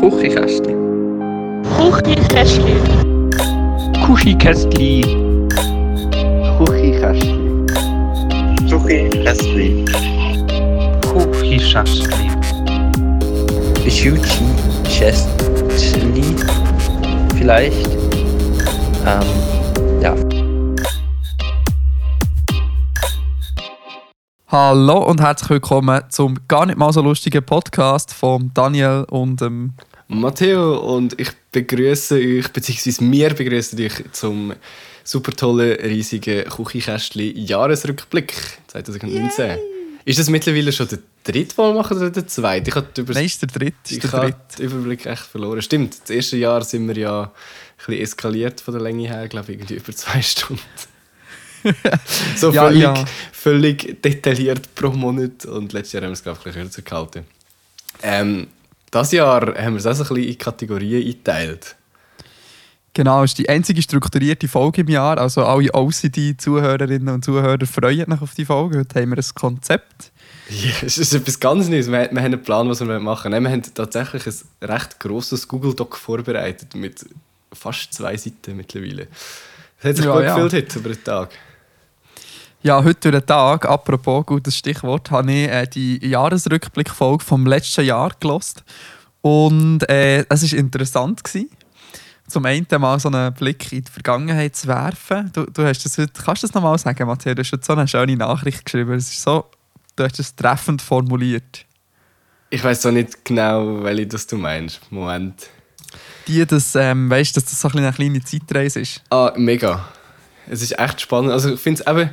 Kuchikästli. Kuchikästli. Kuchikästli. Kuchikästli. Kuchikästli. Kuchikästli. Kuchikästli. Vielleicht. Ähm, ja. Hallo und herzlich willkommen zum gar nicht mal so lustigen Podcast von Daniel und ähm, Matteo und ich begrüße euch, beziehungsweise wir begrüßen euch zum super tollen, riesigen Küchenkästchen Jahresrückblick 2019. Yay. Ist das mittlerweile schon der dritte Mal machen oder der zweite? Ich habe Nein, ist der dritte. ich habe den Überblick echt verloren. Stimmt, das erste Jahr sind wir ja ein bisschen eskaliert von der Länge her, glaube ich, irgendwie über zwei Stunden. so ja, völlig, ja. völlig detailliert pro Monat und letztes Jahr haben wir es, glaube ich, ein bisschen kürzer gehalten. Ähm, das Jahr haben wir es auch so ein bisschen in Kategorien eingeteilt. Genau, es ist die einzige strukturierte Folge im Jahr. Also alle OCD-Zuhörerinnen und Zuhörer freuen sich auf die Folge. Heute haben wir ein Konzept. Ja, es ist etwas ganz Neues. Wir, wir haben einen Plan, was wir machen wollen. Wir haben tatsächlich ein recht grosses Google-Doc vorbereitet mit fast zwei Seiten mittlerweile. Das hat sich ja, gut ja. gefühlt heute über den Tag. Ja, heute durch den Tag, apropos gutes Stichwort, habe ich äh, die Jahresrückblickfolge vom letzten Jahr gelost und äh, es war interessant. Gewesen, zum einen mal so einen Blick in die Vergangenheit zu werfen. Du, du hast das heute, kannst du das nochmal sagen, Matthias? Du hast heute so eine schöne Nachricht geschrieben. Es ist so, du hast es treffend formuliert. Ich weiß auch nicht genau, welche das du meinst. Moment. Die, dass, ähm, weißt, dass das so eine kleine Zeitreise ist. Ah, mega. Es ist echt spannend. Also ich finde es eben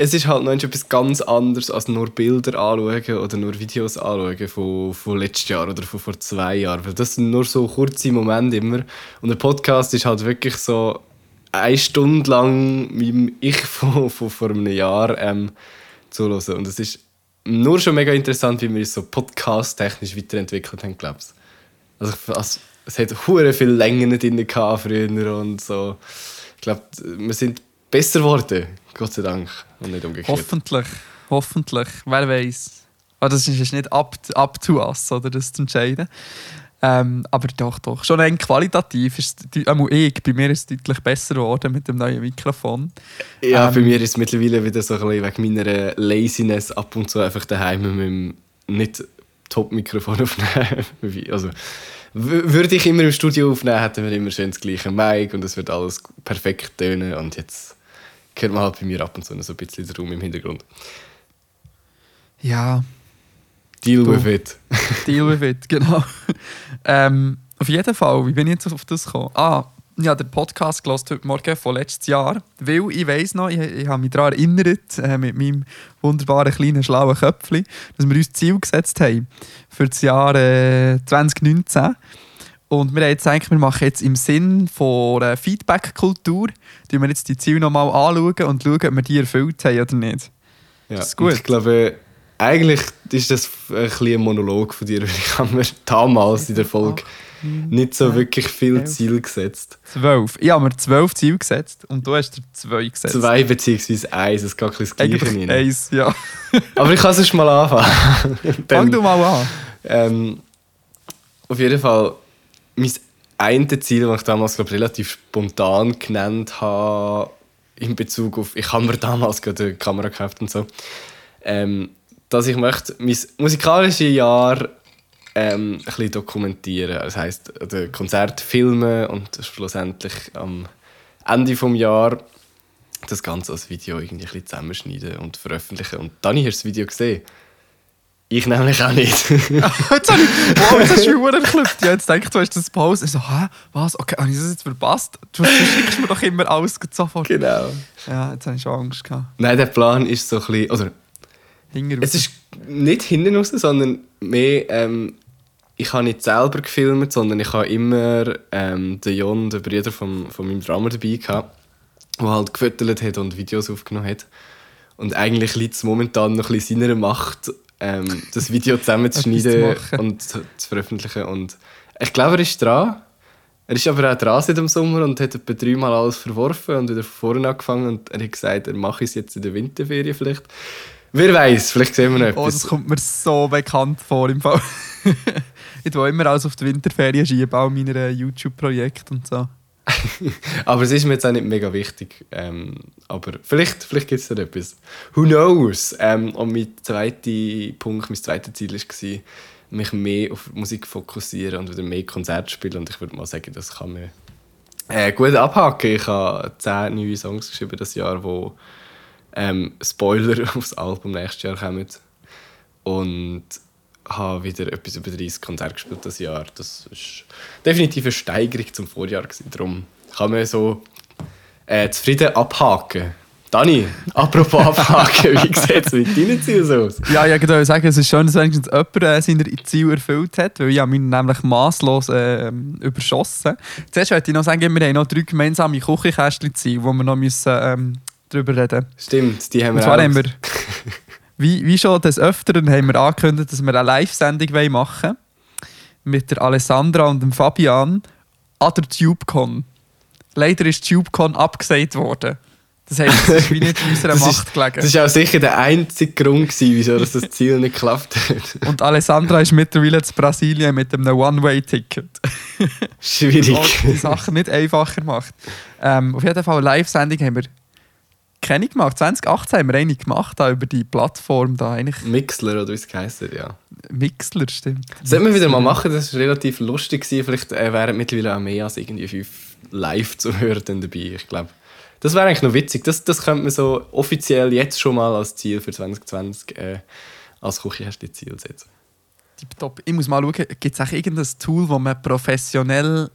es ist halt noch etwas ganz anderes als nur Bilder anschauen oder nur Videos anschauen von, von letztes Jahr oder von vor zwei Jahren. Weil das sind nur so kurze Momente immer. Und der Podcast ist halt wirklich so eine Stunde lang meinem Ich von, von vor einem Jahr ähm, zuhören. Und es ist nur schon mega interessant, wie wir uns so podcast-technisch weiterentwickelt haben, glaube ich. Also, also, es hat hure viel Längen drin früher und so. Ich glaube, wir sind besser geworden, Gott sei Dank. Und nicht umgekehrt. Hoffentlich, hoffentlich. Wer weiß. Aber das ist nicht up, up to us, oder, das zu entscheiden. Ähm, aber doch, doch. Schon eng qualitativ ist einmal ich, bei mir ist es deutlich besser geworden mit dem neuen Mikrofon. Ja, ähm, bei mir ist es mittlerweile wieder so ein bisschen wegen meiner Laziness ab und zu einfach daheim mit dem nicht Top-Mikrofon aufnehmen. also, würde ich immer im Studio aufnehmen, hätten wir immer schön das gleiche Mic und es wird alles perfekt tönen und jetzt hört man halt bei mir ab und zu so ein bisschen den Raum im Hintergrund. Ja. Deal du. with it. Deal with it, genau. ähm, auf jeden Fall, wie bin ich jetzt auf das gekommen? Ah, habe den Podcast gelesen heute Morgen von letztes Jahr, weil ich weiß noch, ich, ich habe mich daran erinnert, äh, mit meinem wunderbaren kleinen schlauen Köpfchen, dass wir uns Ziel gesetzt haben für das Jahr äh, 2019. Und wir haben jetzt eigentlich, wir machen jetzt im Sinn von einer Feedback-Kultur, die wir jetzt die Ziele nochmal anschauen und schauen, ob wir die erfüllt haben oder nicht. Ja, das ist gut. Ich glaube, eigentlich ist das ein, ein Monolog von dir, weil ich habe mir damals in der Folge nicht so wirklich viel Ziel gesetzt. Zwölf. Ich habe mir zwölf Ziele gesetzt und du hast dir zwei gesetzt. Zwei beziehungsweise eins, es geht ein das Gleiche rein. Eins, ja. Aber ich kann es mal anfangen. Fang du mal an. Ähm, auf jeden Fall mein eine Ziel, das ich damals glaub, relativ spontan genannt habe, in Bezug auf, ich habe mir damals gerade eine Kamera gekauft und so, ähm, dass ich möchte mein musikalisches Jahr ähm, ein bisschen dokumentieren. Das heisst, das Konzert filmen und schlussendlich am Ende des Jahres das Ganze als Video irgendwie ein bisschen zusammenschneiden und veröffentlichen. Und dann hast du das Video gesehen. Ich nämlich auch nicht. jetzt habe ich, wow, jetzt hast du mich geklopft. Ich jetzt gedacht, du hast das Pause. Ich so, hä, was? Okay, habe ich das jetzt verpasst? Du, schickst mir doch immer alles sofort. Genau. Ja, jetzt habe ich schon Angst gehabt. Nein, der Plan ist so ein bisschen, oder... Hinten es ist nicht hinten raus, sondern mehr, ähm, ich habe nicht selber gefilmt, sondern ich habe immer ähm, den Jon, den Bruder von, von meinem Drummer dabei gehabt, der halt gefüttert hat und Videos aufgenommen hat. Und eigentlich liegt es momentan noch ein bisschen seiner Macht, ähm, das Video zusammenzuschneiden und zu, zu, veröffentlichen. Und ich glaube, er ist dran. Er ist aber auch dran seit dem Sommer und hat etwa dreimal alles verworfen und wieder von vorne angefangen. Und er hat gesagt, er mache es jetzt in der Winterferien vielleicht. Wer weiß, vielleicht sehen wir noch etwas. Oh, das kommt mir so bekannt vor im Fall. Ich tue immer alles auf die Winterferien schieben, auch meine YouTube-Projekte und so. Aber es ist mir jetzt auch nicht mega wichtig. Ähm, aber vielleicht, vielleicht gibt es da etwas. Who knows? Ähm, und mein zweiter Punkt, mein zweites Ziel war, mich mehr auf Musik fokussieren und wieder mehr Konzerte spielen. Und ich würde mal sagen, das kann man äh, gut abhaken. Ich habe zehn neue Songs geschrieben das Jahr, wo ähm, Spoiler aufs Album nächstes Jahr kommen. Und habe wieder etwas über 30 Konzerte gespielt das Jahr. Das ist definitiv eine Steigerung zum Vorjahr. Gewesen. Darum kann man so äh, zufrieden abhaken. Dani, apropos abhaken, wie sieht es mit deinen Zielen aus? Ja, ich würde sagen, es ist schön, dass wenigstens jemand äh, seine Ziele erfüllt hat, weil ich habe mich nämlich masslos äh, überschossen. Zuerst möchte ich noch sagen, wir haben noch drei gemeinsame Küchenkästchen-Ziele, wo wir noch müssen, ähm, darüber reden müssen. Stimmt, die haben wir Und zwar auch. haben wir, wie, wie schon des Öfteren, haben wir angekündigt, dass wir eine Live-Sendung machen wollen. Mit der Alessandra und dem Fabian an der TubeCon. Leider ist TubeCon abgesagt worden. Das heisst, es ist wie nicht in unserer Das Macht ist, gelegen. das war auch sicher der einzige Grund, gewesen, wieso das, Ziel nicht geklappt hat. Und Alessandra ist mittlerweile in Brasilien mit einem One-Way-Ticket. Schwierig. Was die Sachen nicht einfacher macht. Ähm, auf jeden Fall Live-Sendung haben wir keine gemacht. 2018 haben wir eine gemacht, da über die Plattform da eigentlich. Mixler oder wie es heisst, ja. Mixler, stimmt. Sollten wir wieder mal machen, das war relativ lustig. Gewesen. Vielleicht äh, wären mittlerweile auch mehr als irgendwie fünf live zu hören dann dabei. Ich glaube, das wäre eigentlich noch witzig. Das, das könnte man so offiziell jetzt schon mal als Ziel für 2020 äh, als Küchenhersteller-Ziel setzen. Tipptopp. Ich muss mal schauen, gibt es auch irgendein Tool, wo man professionell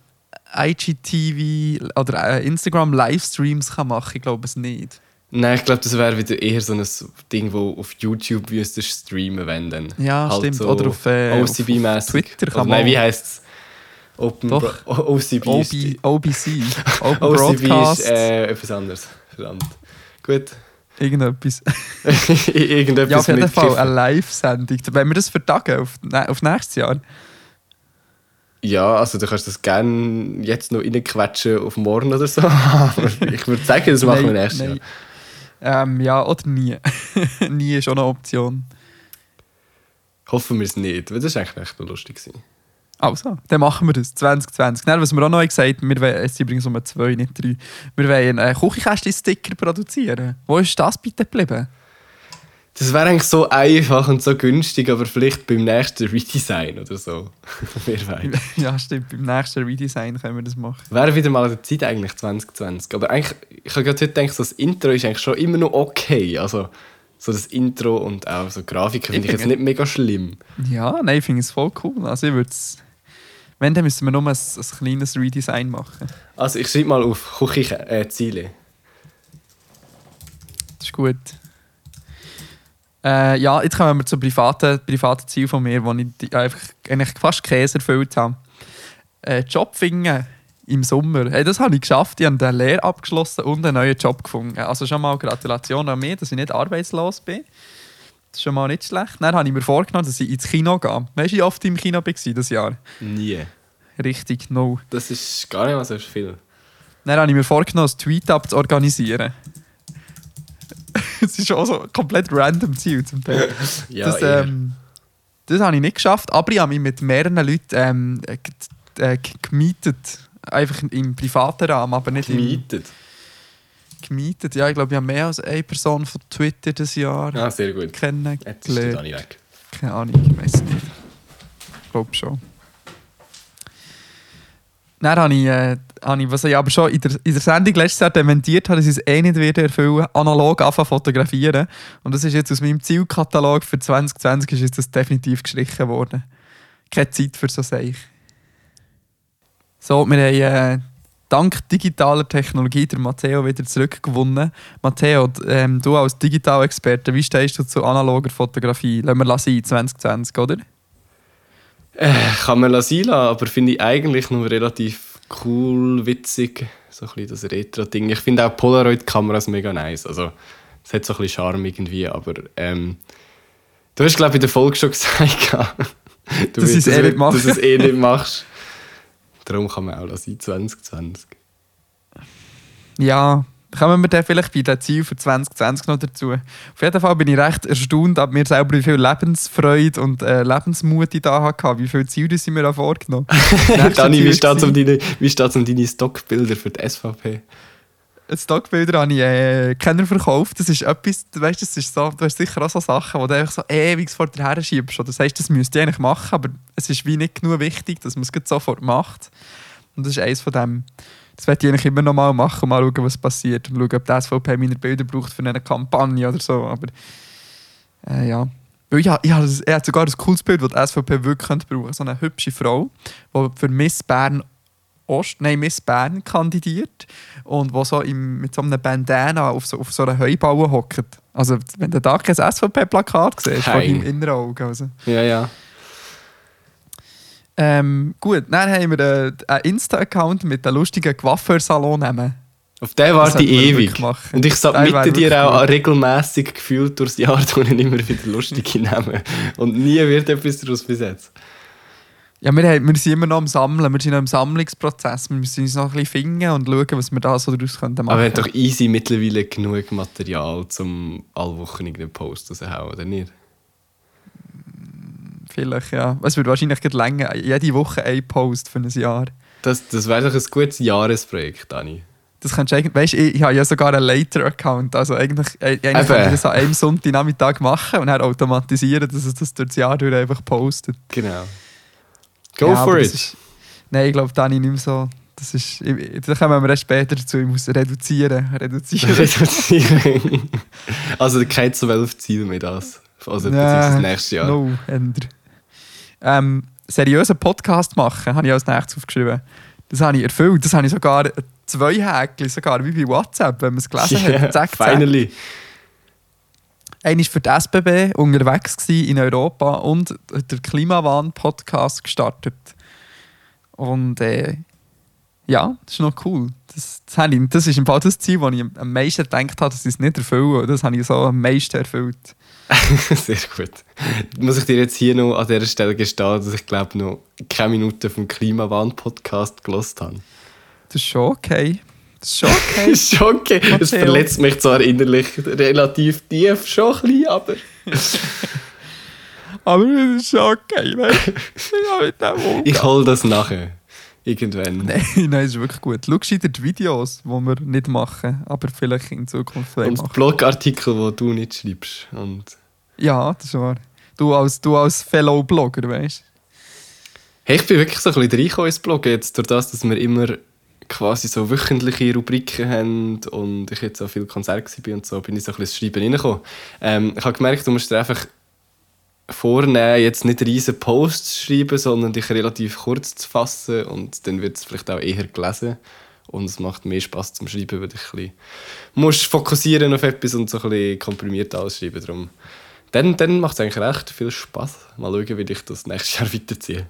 IGTV oder äh, Instagram-Livestreams kann machen kann? Ich glaube es nicht. Nein, ich glaube, das wäre wieder eher so ein Ding, wo auf YouTube müsstest streamen, wenn dann. Ja, Halt stimmt. so oder auf, äh, auf, OCB-mäßig. auf Twitter kann Oder man Nein, wie heisst es? Open Doch. Bro- OCB OB, OBC. Open OCB Broadcast. ist äh, etwas anderes. Verdammt. Gut. Irgendetwas. Irgendetwas Ja, auf jeden Fall eine Live-Sendung. Wenn wir das vertagen auf, auf nächstes Jahr. Ja, also du kannst das gerne jetzt noch reinquetschen auf morgen oder so. Aber ich würde sagen, das machen wir nächstes Jahr. Ähm, ja, oder nie. nie ist auch eine Option. Hoffen wir es nicht, weil das war eigentlich echt noch lustig. Gewesen. Also, dann machen wir das 2020. Dann, was wir auch noch gesagt haben, wir wollen, es sind übrigens um zwei, nicht drei, wir wollen einen Küchenkästchen-Sticker produzieren. Wo ist das bitte geblieben? Das wäre eigentlich so einfach und so günstig, aber vielleicht beim nächsten Redesign oder so. Wer weiß. ja, stimmt, beim nächsten Redesign können wir das machen. Wäre wieder mal an der Zeit eigentlich 2020. Aber eigentlich, ich habe gerade heute gedacht, so das Intro ist eigentlich schon immer noch okay. Also so das Intro und auch so Grafiken finde ich jetzt nicht mega schlimm. Ja, nein, ich finde es voll cool. Also ich würde es... Wenn, dann müssen wir nur ein, ein kleines Redesign machen. Also ich schreibe mal auf Küche äh, Ziele. Das ist gut. Äh, ja, jetzt kommen wir zum privaten, privaten Ziel von mir, wo ich die- einfach eigentlich fast Käse erfüllt habe. Äh, Job finden im Sommer. Hey, das habe ich geschafft. Ich habe eine Lehre abgeschlossen und einen neuen Job gefunden. Also schon mal Gratulation an mich, dass ich nicht arbeitslos bin. Das ist schon mal nicht schlecht. Dann habe ich mir vorgenommen, dass ich ins Kino gehe. Weißt du, wie oft ich im Kino war dieses Jahr? Nie. Richtig, no. Das ist gar nicht mal so viel. Dann habe ich mir vorgenommen, ein Tweet-Up zu organisieren. Es ist auch so komplett random Ziel zum Teil. Ja, das, ähm, das habe ich nicht geschafft, aber ich habe mich mit mehreren Leuten ähm, äh, äh, gemietet. Einfach im privaten Rahmen, aber nicht im, gemietet. gemietet. Ja, ich glaube, ich habe mehr als eine Person von Twitter dieses Jahr Ah, sehr gut. Jetzt ist der kennengelernt. Dani weg. Keine Ahnung, ich weiß nicht. Ich glaube schon. Dann habe ich, äh, habe ich, was ich aber schon in der, in der Sendung letztes Jahr dementiert habe, dass ich es eh nicht wieder erfüllen analog anfangen fotografieren. Und das ist jetzt aus meinem Zielkatalog für 2020 ist das definitiv gestrichen worden. Keine Zeit für so Seich. So, wir haben äh, dank digitaler Technologie der Matteo wieder zurückgewonnen. Matteo, ähm, du als Digitalexperte, wie stehst du zu analoger Fotografie? Lassen wir sein, 2020, oder? Äh, kann man lassen, aber finde ich eigentlich noch relativ cool, witzig. So ein bisschen das Retro-Ding. Ich finde auch Polaroid-Kameras mega nice. Also, es hat so ein bisschen Charme irgendwie, aber ähm, du hast, glaube ich, in der Folge schon gesagt, du Dass ich es willst- eh nicht. Dass du es eh nicht machst. Darum kann man auch lassen, 2020. Ja, kommen wir dann vielleicht bei den Zielen für 2020 noch dazu. Auf jeden Fall bin ich recht erstaunt ab mir selber, wie viel Lebensfreude und äh, Lebensmut ich da hatte, wie viele Ziele sind mir da vorgenommen. Dani, wie steht es um deine, wie um deine Stockbilder für die SVP? Stockbilder habe ich äh, keiner verkauft. Das ist etwas, du weißt, das ist so, du hast sicher auch so Sachen, die du einfach so ewig vor dir her schiebst. Das heißt, das müsst ihr eigentlich machen, aber es ist wie nicht genug wichtig, dass man es sofort macht. Und das ist eines von dem. Das werde ich eigentlich immer noch mal machen mal schauen, was passiert. Und schauen, ob die SVP meine Bilder braucht für eine Kampagne oder so. Aber äh, ja. Ich, ich, habe, ich habe sogar ein cooles Bild, das die SVP wirklich könnte brauchen So eine hübsche Frau, die für Miss Bern Ost, nein, Miss Bern kandidiert und wo so im, mit so einem Bandana auf so, auf so einer Heubaue hockt. Also wenn du da kein SVP-Plakat siehst, vor deinem inneren Auge. Also. Ja, ja. Ähm, gut, dann haben wir einen, einen Insta-Account mit einem lustigen Coiffeursalon. Auf den warte ich ewig. Und ich submitte dir auch regelmäßig gefühlt durchs Jahr immer wieder lustige Namen. Und nie wird etwas daraus bis jetzt. Ja, wir, haben, wir sind immer noch am Sammeln, wir sind noch im Sammlungsprozess. Wir müssen uns noch ein bisschen finden und schauen, was wir da so daraus machen können. Aber wir haben doch easy mittlerweile genug Material, um alle Wochen einen Post rauszuhauen, oder nicht? Vielleicht, ja. Es wird wahrscheinlich länger. Jede Woche ein Post für ein Jahr. Das, das wäre doch ein gutes Jahresprojekt, Dani. Das kannst du eigentlich, weißt, ich, ich habe ja sogar einen Later-Account. Also eigentlich, eigentlich kann ich das an einem Sonntagnachmittag machen und dann automatisieren, dass es das durch das Jahr durch einfach postet. Genau. Go ja, for it. Ist, nein, ich glaube, Dani nicht mehr so. Das ist, da kommen wir erst später dazu. Ich muss reduzieren. Reduzieren. reduzieren. also kein zwölf Ziel mehr das. Also ja, das nächste Jahr. No, änder. Ähm, seriösen Podcast machen, habe ich als nächstes aufgeschrieben. Das habe ich erfüllt. Das habe ich sogar zwei Häkchen, sogar wie bei WhatsApp, wenn man es gelesen yeah, hat. Zack, zack. Finally. Einer war für die SBB unterwegs in Europa und hat den Klimawahn-Podcast gestartet. Und äh, ja, das ist noch cool. Das, das, ich, das ist im Fall das Ziel, das ich am meisten gedacht habe, dass ich es nicht erfülle. Das habe ich so am meisten erfüllt. Sehr gut. Muss ich dir jetzt hier noch an dieser Stelle gestehen, dass ich glaube noch keine Minute vom Klimawahn-Podcast gelost habe? Das ist schon okay. Das ist schon okay. das ist schon okay. Es verletzt mich zwar innerlich relativ tief, schon ein bisschen, aber. aber es ist schon okay, weißt du? Ich hole das nachher. Irgendwann. Nein, nein, ist wirklich gut. Schau dir die Videos, die wir nicht machen, aber vielleicht in Zukunft Und machen. Blogartikel, die du nicht schreibst. Und ja, das ist wahr. Du als, du als Fellow-Blogger, weißt du? Hey, ich bin wirklich so ein bisschen reingekommen ins Bloggen, jetzt durch das, dass wir immer quasi so wöchentliche Rubriken haben und ich jetzt auch viel Konzert war und so, bin ich so ein bisschen ins Schreiben reingekommen. Ähm, ich habe gemerkt, du musst dir einfach vornehmen, jetzt nicht riesen Posts zu schreiben, sondern dich relativ kurz zu fassen und dann wird es vielleicht auch eher gelesen und es macht mehr Spaß zum Schreiben, weil du ein musst fokussieren auf etwas und so ein bisschen komprimiert alles schreiben. Darum. Dann, dann macht es eigentlich recht viel Spaß. Mal schauen, wie ich das nächstes Jahr weiterziehe.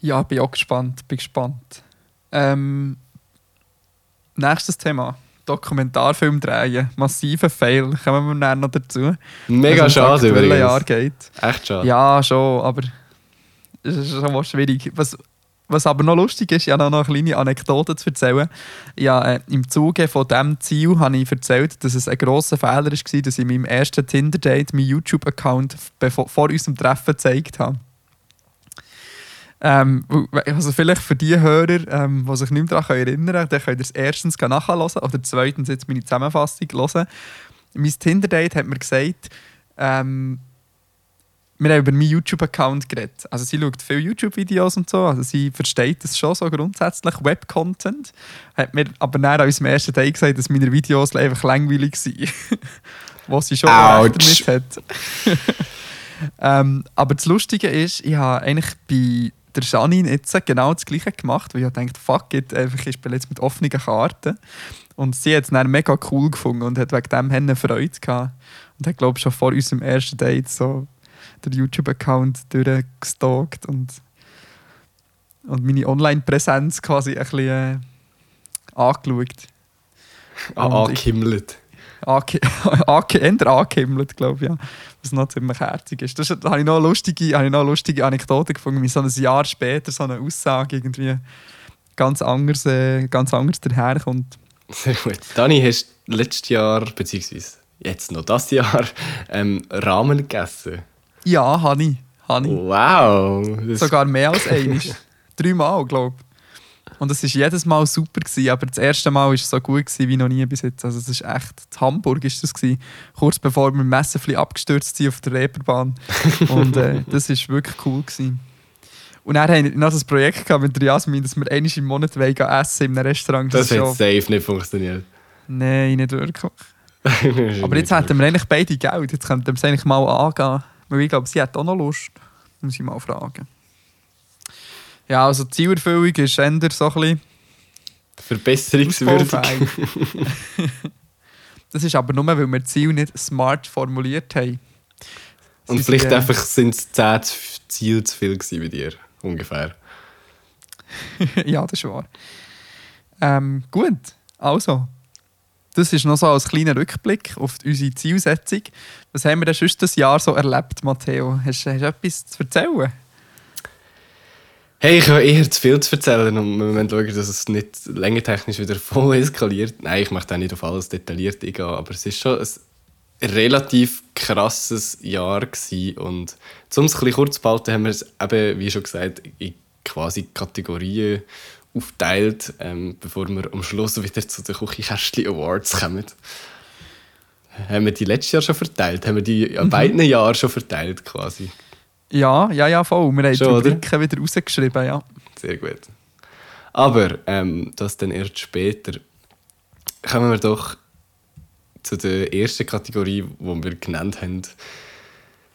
Ja, bin auch gespannt, bin gespannt. Ähm, nächstes Thema. Dokumentarfilm drehen. Massiver Fail. Kommen wir dann noch dazu. Mega schade, übrigens. Jahr geht. Echt schade. Ja, schon, aber es ist schon schwierig. Was, was aber noch lustig ist, ich habe noch eine kleine Anekdote zu erzählen. Ja, äh, Im Zuge von diesem Ziel habe ich erzählt, dass es ein grosser Fehler war, dass ich in meinem ersten Tinder-Date meinen YouTube-Account vor unserem Treffen gezeigt habe. Ähm, also vielleicht für die Hörer, ähm, die sich nicht mehr daran erinnern können, könnt ihr es erstens nachhören oder zweitens jetzt meine Zusammenfassung hören. Mein Tinder-Date hat mir gesagt, ähm, wir haben über meinen YouTube-Account geredet. Also sie schaut viele YouTube-Videos und so, also sie versteht das schon so grundsätzlich, Web-Content. Hat mir aber an unserem ersten Tag gesagt, dass meine Videos einfach langweilig sind. Was sie schon damit hat. ähm, aber das Lustige ist, ich habe eigentlich bei der Janine jetzt genau das Gleiche gemacht, weil ich dachte, fuck it, einfach, ich spiele jetzt mit offenen Karten. Und sie hat es dann mega cool gefunden und hat wegen dem eine Freude gehabt. Und hat, glaube ich, schon vor unserem ersten Date so den YouTube-Account durchgestalkt und, und meine Online-Präsenz quasi ein bisschen äh, angeschaut. Angehimmelt. Ange angehimmelt, glaube ich, ja. Was noch ziemlich herzig ist. Das, da habe ich noch lustige, habe ich noch lustige Anekdote gefunden, wie so ein Jahr später so eine Aussage irgendwie ganz anders, äh, ganz anders daherkommt. Sehr gut. Dani, hast du letztes Jahr, beziehungsweise jetzt noch das Jahr, ähm, Ramen gegessen? Ja, habe ich. Habe ich. Wow! Sogar mehr als einmal. Dreimal, glaube ich. Und es war jedes Mal super, gewesen, aber das erste Mal war es so gut gewesen, wie noch nie bis jetzt. Also es ist echt, in Hamburg ist das gewesen, kurz bevor wir Messerfli abgestürzt sind auf der Reeperbahn. Und äh, das war wirklich cool. Gewesen. Und dann haben wir noch das Projekt gehabt mit der Jasmin, dass wir einmal im Monat essen in einem Restaurant. das ist hat schon- safe nicht funktioniert. Nein, nicht wirklich. Aber jetzt hätten wir eigentlich beide Geld. Jetzt könnten wir es eigentlich mal angehen. Weil ich glaube, sie hat auch noch Lust. Muss ich mal fragen. Ja, also Zielerfüllung ist eher so ein bisschen Verbesserungswürdig. Das ist aber nur, weil wir Ziel nicht smart formuliert haben. Und Sie vielleicht sind, äh, einfach sind es 10 zu- Ziele zu viel bei dir, ungefähr. ja, das ist wahr. Ähm, gut, also. Das ist noch so als kleiner Rückblick auf unsere Zielsetzung. Was haben wir denn sonst das Jahr so erlebt, Matteo? Hast, hast du etwas zu erzählen? Hey, ich habe eher zu viel zu erzählen und wir müssen schauen, dass es nicht längertechnisch wieder voll eskaliert. Nein, ich möchte auch nicht auf alles detailliert eingehen, aber es ist schon ein relativ krasses Jahr gewesen. und um es ein bisschen kurz zu behalten, haben wir es eben, wie schon gesagt, in quasi Kategorien aufteilt, ähm, bevor wir am Schluss wieder zu den Küchenkästchen Awards kommen. Haben wir die letztes Jahr schon verteilt? Haben wir die an beiden Jahren schon verteilt quasi? Ja, ja, ja, voll. Wir haben die Schon, oder? Rubriken wieder rausgeschrieben, ja. Sehr gut. Aber ähm, das dann erst später. Kommen wir doch zu der ersten Kategorie, die wir genannt haben.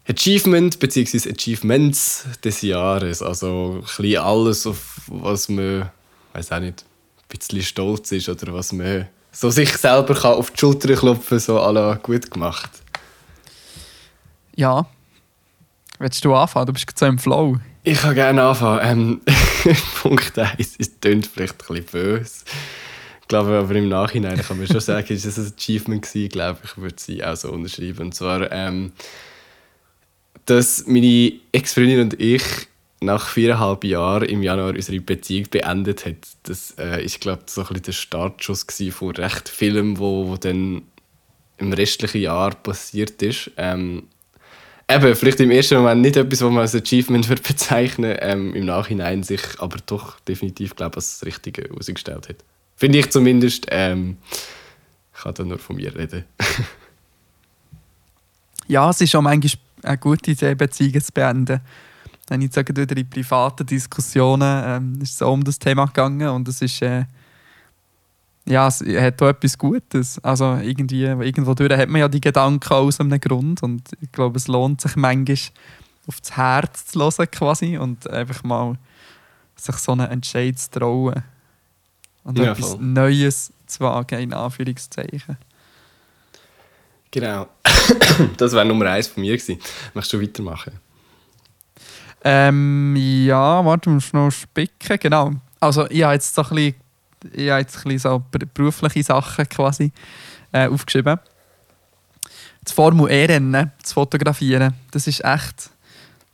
Achievement bzw. Achievements des Jahres. Also ein bisschen alles, auf was man, weiß auch nicht, ein bisschen stolz ist oder was man so sich selber kann auf die Schulter klopfen so à la gut gemacht. Ja. Willst du anfangen? Du bist gerade so im Flow. Ich kann gerne anfangen. Ähm, Punkt 1, es klingt vielleicht ein bisschen böse. Ich glaube, aber im Nachhinein kann man schon sagen, es ein Achievement gewesen. Glaube, ich würde sie auch so unterschreiben. Und zwar, ähm, dass meine Ex-Freundin und ich nach viereinhalb Jahren im Januar unsere Beziehung beendet hat. Das äh, ist, glaube ich, so ein bisschen der Startschuss von recht vielem, wo dann im restlichen Jahr passiert ist. Ähm, Eben, vielleicht im ersten Moment nicht etwas, was man als Achievement würde bezeichnen ähm, im Nachhinein sich aber doch definitiv, glaube ich, als das Richtige herausgestellt hat. Finde ich zumindest. Ähm, ich kann da nur von mir reden. Ja, es ist auch manchmal eine gute Idee, Beziehungen zu beenden. Dann ich sage wieder in privaten Diskussionen ähm, ist es um das Thema gegangen und es ist äh, ja, es hat auch etwas Gutes. Also irgendwie, irgendwo durch hat man ja die Gedanken aus einem Grund und ich glaube, es lohnt sich manchmal auf das Herz zu hören quasi und einfach mal sich so einen Entscheid zu trauen und Ja, etwas voll. Neues zu wagen, in Anführungszeichen. Genau. das wäre Nummer eins von mir gewesen. Möchtest du weitermachen? Ähm, ja, warte, du musst noch spicken. Genau. Also, ich habe jetzt so ein bisschen, ich habe jetzt ein so ber- berufliche Sachen quasi äh, aufgeschrieben. Das Formel E-Rennen zu fotografieren, das ist echt,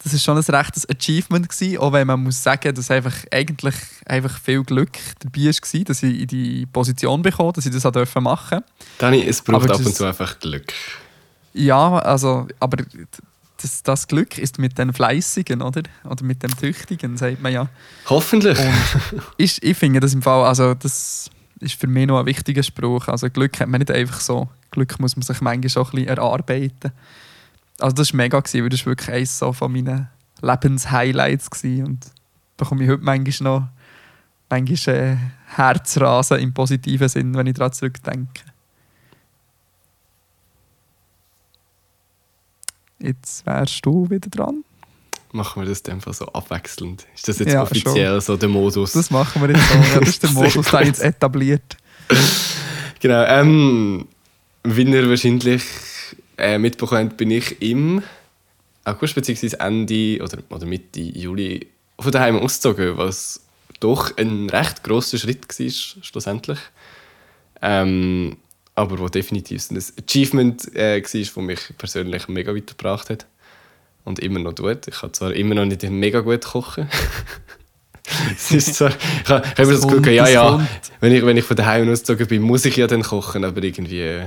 das ist schon ein rechtes Achievement gewesen, auch wenn man muss sagen, dass einfach eigentlich einfach viel Glück dabei war, dass ich in die Position bekomme, dass ich das auch dürfen machen Dani, es braucht Aber ab und zu einfach Glück. Ja, also, aber das, das Glück ist mit den Fleißigen, oder? Oder mit dem Tüchtigen, sagt man ja. Hoffentlich. Und ich, ich finde das im Fall, also das ist für mich noch ein wichtiger Spruch. Also Glück hat man nicht einfach so. Glück muss man sich manchmal auch ein bisschen erarbeiten. Also das war mega, gewesen, weil das war wirklich eines so von meinen Lebenshighlights. Gewesen. Und da bekomme ich heute manchmal noch manchmal, äh, Herzrasen im positiven Sinn, wenn ich daran zurückdenke. Jetzt wärst du wieder dran. Machen wir das Fall so abwechselnd. Ist das jetzt Ja, offiziell so der Modus? Das machen wir jetzt so. Ja, das ist der Modus, ich jetzt etabliert. Genau. Ähm, wie ihr wahrscheinlich äh, mitbekommen habt, bin ich im August bzw. Ende oder, oder Mitte Juli von daheim ausgezogen, was doch ein recht grosser Schritt war, schlussendlich. Ähm, aber wo definitiv ein Achievement äh, war, das mich persönlich mega weitergebracht hat. Und immer noch tut. Ich kann zwar immer noch nicht mega gut kochen. es ist zwar, ich habe immer das Gefühl, ja, ja, wenn ich, wenn ich von daheim ausgezogen bin, muss ich ja dann kochen, aber irgendwie äh,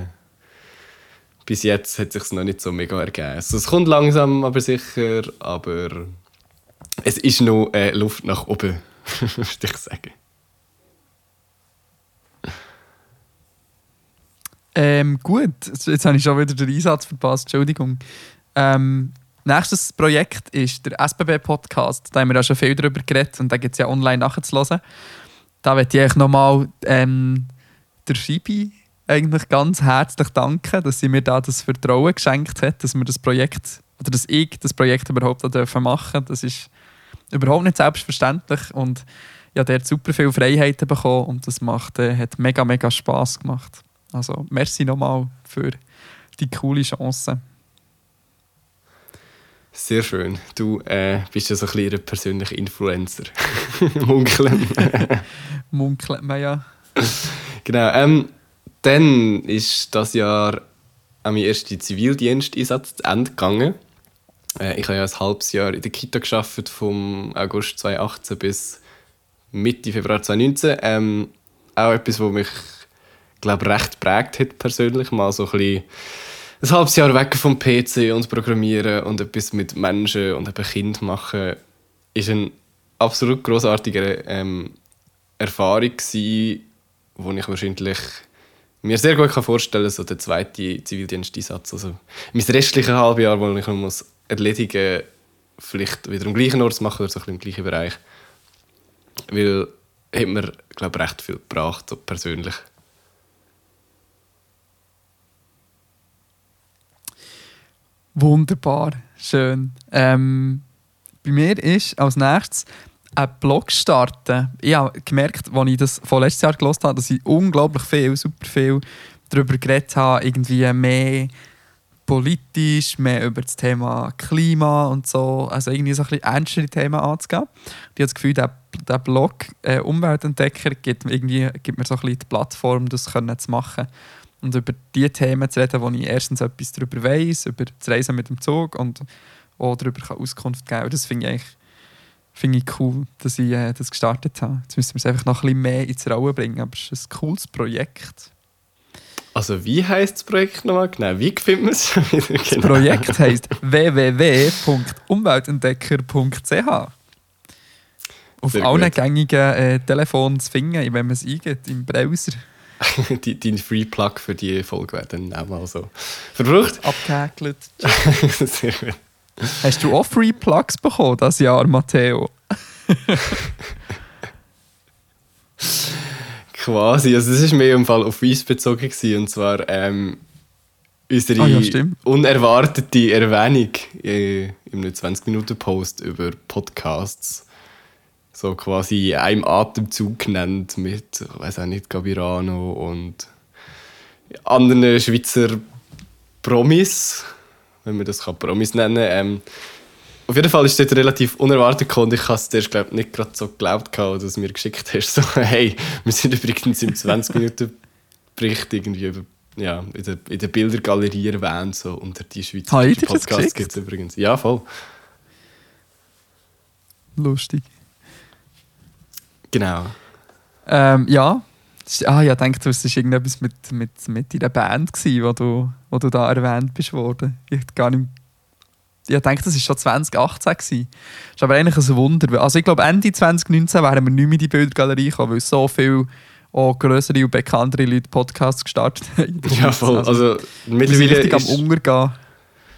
bis jetzt hat es sich noch nicht so mega ergeben. Also, es kommt langsam, aber sicher, aber es ist noch äh, Luft nach oben, würde ich sagen. Ähm, gut, jetzt, habe ich schon wieder den Einsatz verpasst, Entschuldigung. Ähm, nächstes Projekt ist der SBB-Podcast. Da haben wir ja schon viel darüber geredet und da gibt es ja online nachzuhören. Da möchte ich nochmal ähm, der Schibi eigentlich ganz herzlich danken, dass sie mir da das Vertrauen geschenkt hat, dass wir das Projekt, oder dass ich das Projekt überhaupt dürfen machen Das ist überhaupt nicht selbstverständlich und ich habe dort super viele Freiheiten bekommen und das macht, äh, hat mega, mega Spass gemacht. Also, merci nochmal für die coole Chance. Sehr schön. Du äh, bist ja so ein bisschen ein persönlicher Influencer. Munkeln. Munkelt man ja. genau. Ähm, dann ist das Jahr an mein erster Zivildiensteinsatz zu Ende gegangen. Äh, ich habe ja ein halbes Jahr in der Kita geschafft, vom August 2018 bis Mitte Februar 2019. Ähm, auch etwas, was mich glaube recht prägt hat persönlich. Mal so ein, bisschen ein halbes Jahr weg vom PC und Programmieren und etwas mit Menschen und eben Kind machen, ist eine absolut großartige ähm, Erfahrung gewesen, wo ich wahrscheinlich mir sehr gut vorstellen kann, so der zweite Zivildiensteinsatz. Also mein restliches halbe Jahr, wo ich muss erledigen vielleicht wieder am gleichen Ort zu machen oder so ein im gleichen Bereich. Weil hat mir, glaube ich, recht viel gebracht, so persönlich. Wunderbar, schön. Ähm, bei mir ist als nächstes ein Blog starten. Ich habe gemerkt, als ich das von letztes Jahr gelesen habe, dass ich unglaublich viel, super viel darüber geredet habe, irgendwie mehr politisch, mehr über das Thema Klima und so, also irgendwie so ein bisschen ernstere Themen anzugehen. Ich habe das Gefühl, der, der Blog äh, Umweltentdecker gibt, mir irgendwie, gibt mir so ein bisschen die Plattform, das können zu machen und über die Themen zu reden, wo ich erstens etwas darüber weiß, über das Reisen mit dem Zug und auch darüber kann Auskunft geben kann. Das finde ich finde ich cool, dass ich äh, das gestartet habe. Jetzt müssen wir es einfach noch ein bisschen mehr ins Rollen bringen, aber es ist ein cooles Projekt. Also wie heißt das Projekt nochmal genau? Wie finden wir es? Genau. Das Projekt heisst www.umweltentdecker.ch Auf Sehr allen gut. gängigen äh, Telefonen zu finden, wenn man es eingibt, im Browser. Die- Dein Free Plug für die Folge wird dann auch mal so verbraucht. Abgehäkelt. Sehr gut. Hast du auch Free Plugs bekommen das Jahr, Matteo? Quasi, also das war mehr im Fall auf uns bezogen gewesen, und zwar ähm, unsere Ah ja, unerwartete Erwähnung äh, im 20-Minuten-Post über Podcasts. So quasi in einem Atemzug genannt mit, ich weiß auch nicht, Gabirano und anderen Schweizer Promis, wenn man das kann Promis nennen ähm, auf jeden Fall ist es dort relativ unerwartet gekommen ich habe es dir glaub, nicht gerade so geglaubt, gehabt, dass du mir geschickt hast. So, hey, wir sind übrigens im 20-Minuten-Bericht irgendwie über, ja, in, der, in der Bildergalerie erwähnt, so unter die Schweizer das Podcasts gibt es übrigens. Ja, voll. Lustig. Genau. Ähm, ja. Ah, ja, ich dachte, es war irgendetwas mit, mit, mit deiner Band, gewesen, wo, du, wo du da erwähnt bist worden. Ich gar nicht... Ich denke, das war schon 2018. Gewesen. Das ist aber eigentlich ein Wunder. Also ich glaube, Ende 2019 wären wir nicht mehr in die Bildergalerie gekommen, weil so viele auch größere und bekanntere Leute Podcasts gestartet haben. Ja, voll. Also, sind mittlerweile richtig am ist, Untergehen.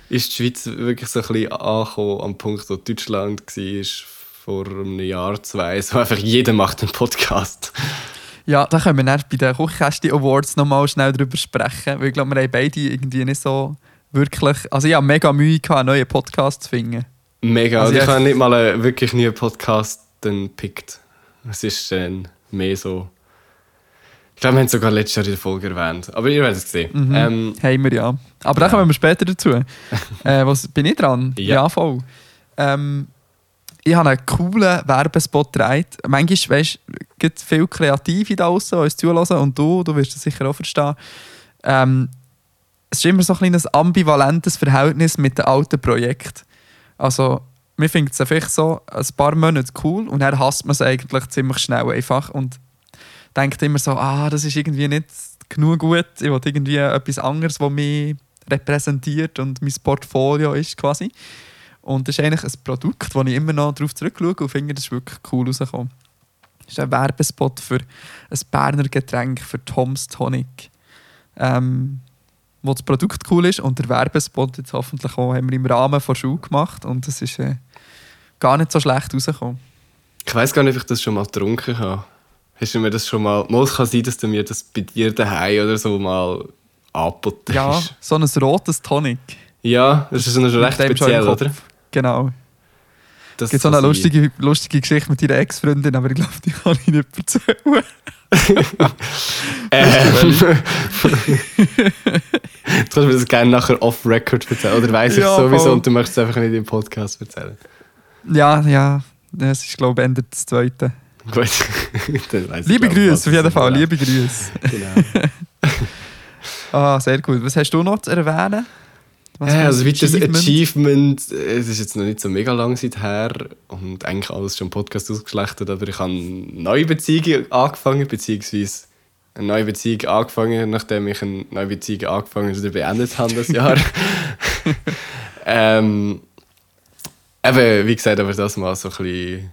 ist die Schweiz wirklich so ein bisschen angekommen am Punkt, wo Deutschland war vor einem Jahr, zwei. So einfach jeder macht einen Podcast. Ja, da können wir dann bei den Kuchkästi Awards nochmal schnell drüber sprechen, weil ich glaube, wir haben beide irgendwie nicht so wirklich... Also ich habe mega Mühe gehabt, einen neuen Podcast zu finden. Mega. Also ich habe nicht mal einen, wirklich nie einen Podcast gepickt. Es ist dann mehr so. Ich glaube, wir haben es sogar letztes Jahr in der Folge erwähnt. Aber ihr werdet es sehen. Mhm. Ähm, Haben wir ja. Aber da Ja. kommen wir später dazu. äh, was, bin ich dran? Ja. voll. Ähm, ich habe einen coolen Werbespot gedreht. Manchmal, weißt gibt viele Kreative da draussen, die uns zulassen und du, du wirst das sicher auch verstehen. Ähm, es ist immer so ein kleines ambivalentes Verhältnis mit den alten Projekten. Also, man findet es vielleicht so ein paar Monate cool und dann hasst man es eigentlich ziemlich schnell einfach und denkt immer so, ah, das ist irgendwie nicht genug gut, ich will irgendwie etwas anderes, was mich repräsentiert und mein Portfolio ist quasi. Und das ist eigentlich ein Produkt, wo ich immer noch darauf zurückschaue und finde, das ist wirklich cool rausgekommen. Das ist ein Werbespot für ein Berner Getränk, für Tom's Tonic. Ähm, wo das Produkt cool ist und der Werbespot jetzt hoffentlich auch haben wir im Rahmen von Schule gemacht und das ist äh, gar nicht so schlecht rausgekommen. Ich weiß gar nicht, ob ich das schon mal getrunken habe. Hast du mir das schon mal... Mal kann sein, dass du mir das bei dir daheim oder so mal angeboten Ja, so ein rotes Tonic. Ja, das ist recht dem schon im speziell, oder? Genau. Es gibt so eine lustige, lustige Geschichte mit deiner Ex-Freundin, aber ich glaube, die kann ich nicht erzählen. Ähm. du kannst mir das gerne nachher off-record erzählen. Oder weiss ich Ja, sowieso voll. und du möchtest es einfach nicht im Podcast erzählen. Ja, ja. Das ist, glaube ich, Ende des Zweiten. Gut. Ich, Liebe ich, Grüße, auf jeden Fall. Liebe Grüße. Genau. Ah, sehr gut. Was hast du noch zu erwähnen? Was Ja, also ein weiteres Achievement? Äh, es ist jetzt noch nicht so mega lang seither und eigentlich alles schon im Podcast ausgeschlechtet, aber ich habe eine neue Beziehung angefangen, beziehungsweise eine neue Beziehung angefangen, nachdem ich eine neue Beziehung angefangen wieder beendet habe das Jahr. ähm, eben, wie gesagt, aber das mal so ein bisschen,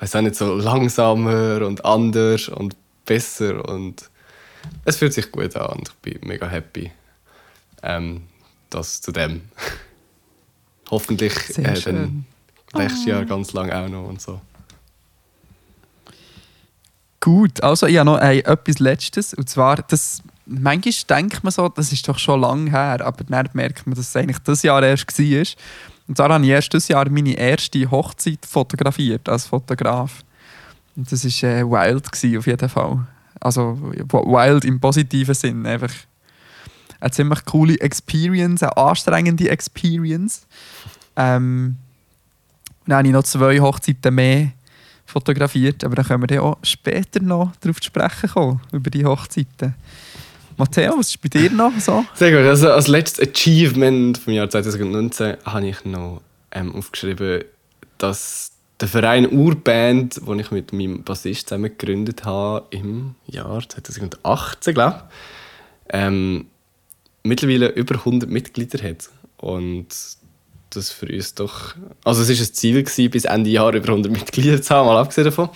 weiß auch nicht, so langsamer und anders und besser und es fühlt sich gut an und ich bin mega happy. Ähm, das zu dem. Hoffentlich äh, dann nächstes Jahr ganz lang auch noch und so. Gut, also ich habe noch äh, etwas Letztes. Und zwar, das, manchmal denkt man so, das ist doch schon lange her, aber dann merkt man, dass es eigentlich das Jahr erst war. Und zwar habe ich erst dieses Jahr meine erste Hochzeit fotografiert als Fotograf. Und das war äh, wild, gewesen, auf jeden Fall. Also wild im positiven Sinn. Einfach eine ziemlich coole Experience, eine anstrengende Experience. Ähm, dann habe ich noch zwei Hochzeiten mehr fotografiert, aber dann können wir dann auch später noch darauf zu sprechen kommen, über die Hochzeiten. Matteo, was ist bei dir noch so? Sehr gut. Also als letztes Achievement vom Jahr 2019 habe ich noch ähm, aufgeschrieben, dass der Verein Urband, den ich mit meinem Bassist zusammen gegründet habe im Jahr 2018, glaube ich, ähm, mittlerweile über 100 Mitglieder hat. Und das für uns doch... Also es war ein Ziel, gewesen, bis Ende Jahr über 100 Mitglieder zu haben, mal abgesehen davon.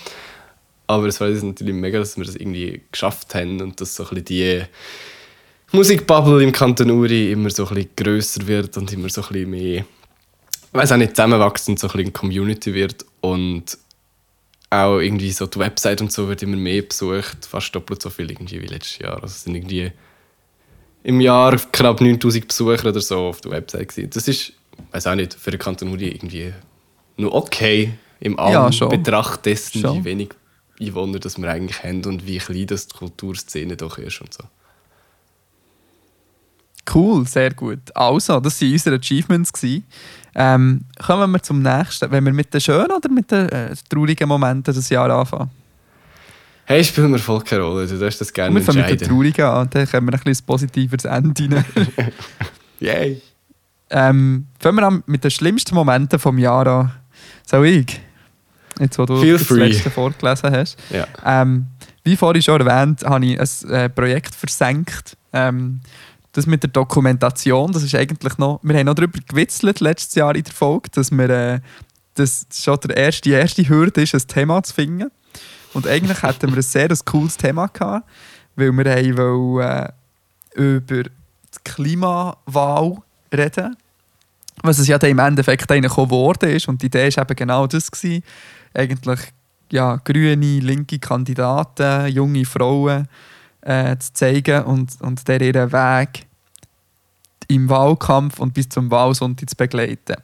Aber es uns natürlich mega, dass wir das irgendwie geschafft haben und dass so ein bisschen die Musikbubble im Kanton Uri immer so ein bisschen grösser wird und immer so ein bisschen mehr, weiß auch nicht, zusammenwächst und so ein bisschen eine Community wird und auch irgendwie so die Website und so wird immer mehr besucht, fast doppelt so viel irgendwie wie letztes Jahr. Also es sind irgendwie im Jahr knapp 9000 Besucher oder so auf der Website gewesen. Das ist, weiß auch nicht, für den Kanton Uri irgendwie nur okay im Ja, schon. Anbetracht dessen, Schon. wie wenig Einwohner das wir eigentlich haben und wie klein das die Kulturszene doch ist und so. Cool, sehr gut. Also, das waren unsere Achievements. Ähm, kommen wir zum nächsten. Wenn wir mit den schönen oder mit den äh, traurigen Momenten des Jahres anfangen? Hey, spielt mir voll keine Rolle, du darfst das gerne wir fangen mit entscheiden. traurigen an, dann können wir ein bisschen positiveres Ende rein. Yay! ähm, fangen wir an mit den schlimmsten Momenten des Jahres an. Soll ich? Jetzt, wo du Feel das free. letzte vorgelesen hast. Ja. Ähm, wie vorhin schon erwähnt, habe ich ein äh, Projekt versenkt. Ähm, das mit der Dokumentation, das ist eigentlich noch. Wir haben noch darüber gewitzelt letztes Jahr in der Folge, dass wir äh, das schon der erste, die erste Hürde ist, ein Thema zu finden. Und eigentlich hatten wir ein sehr ein cooles Thema gehabt, weil wir haben äh, über die Klimawahl reden was es ja dann im Endeffekt geworden ist. Und die Idee war eben genau das. Gewesen. Eigentlich ja, grüne, linke Kandidaten, junge Frauen äh, zu zeigen und, und der ihren Weg im Wahlkampf und bis zum Wahlsonntag zu begleiten.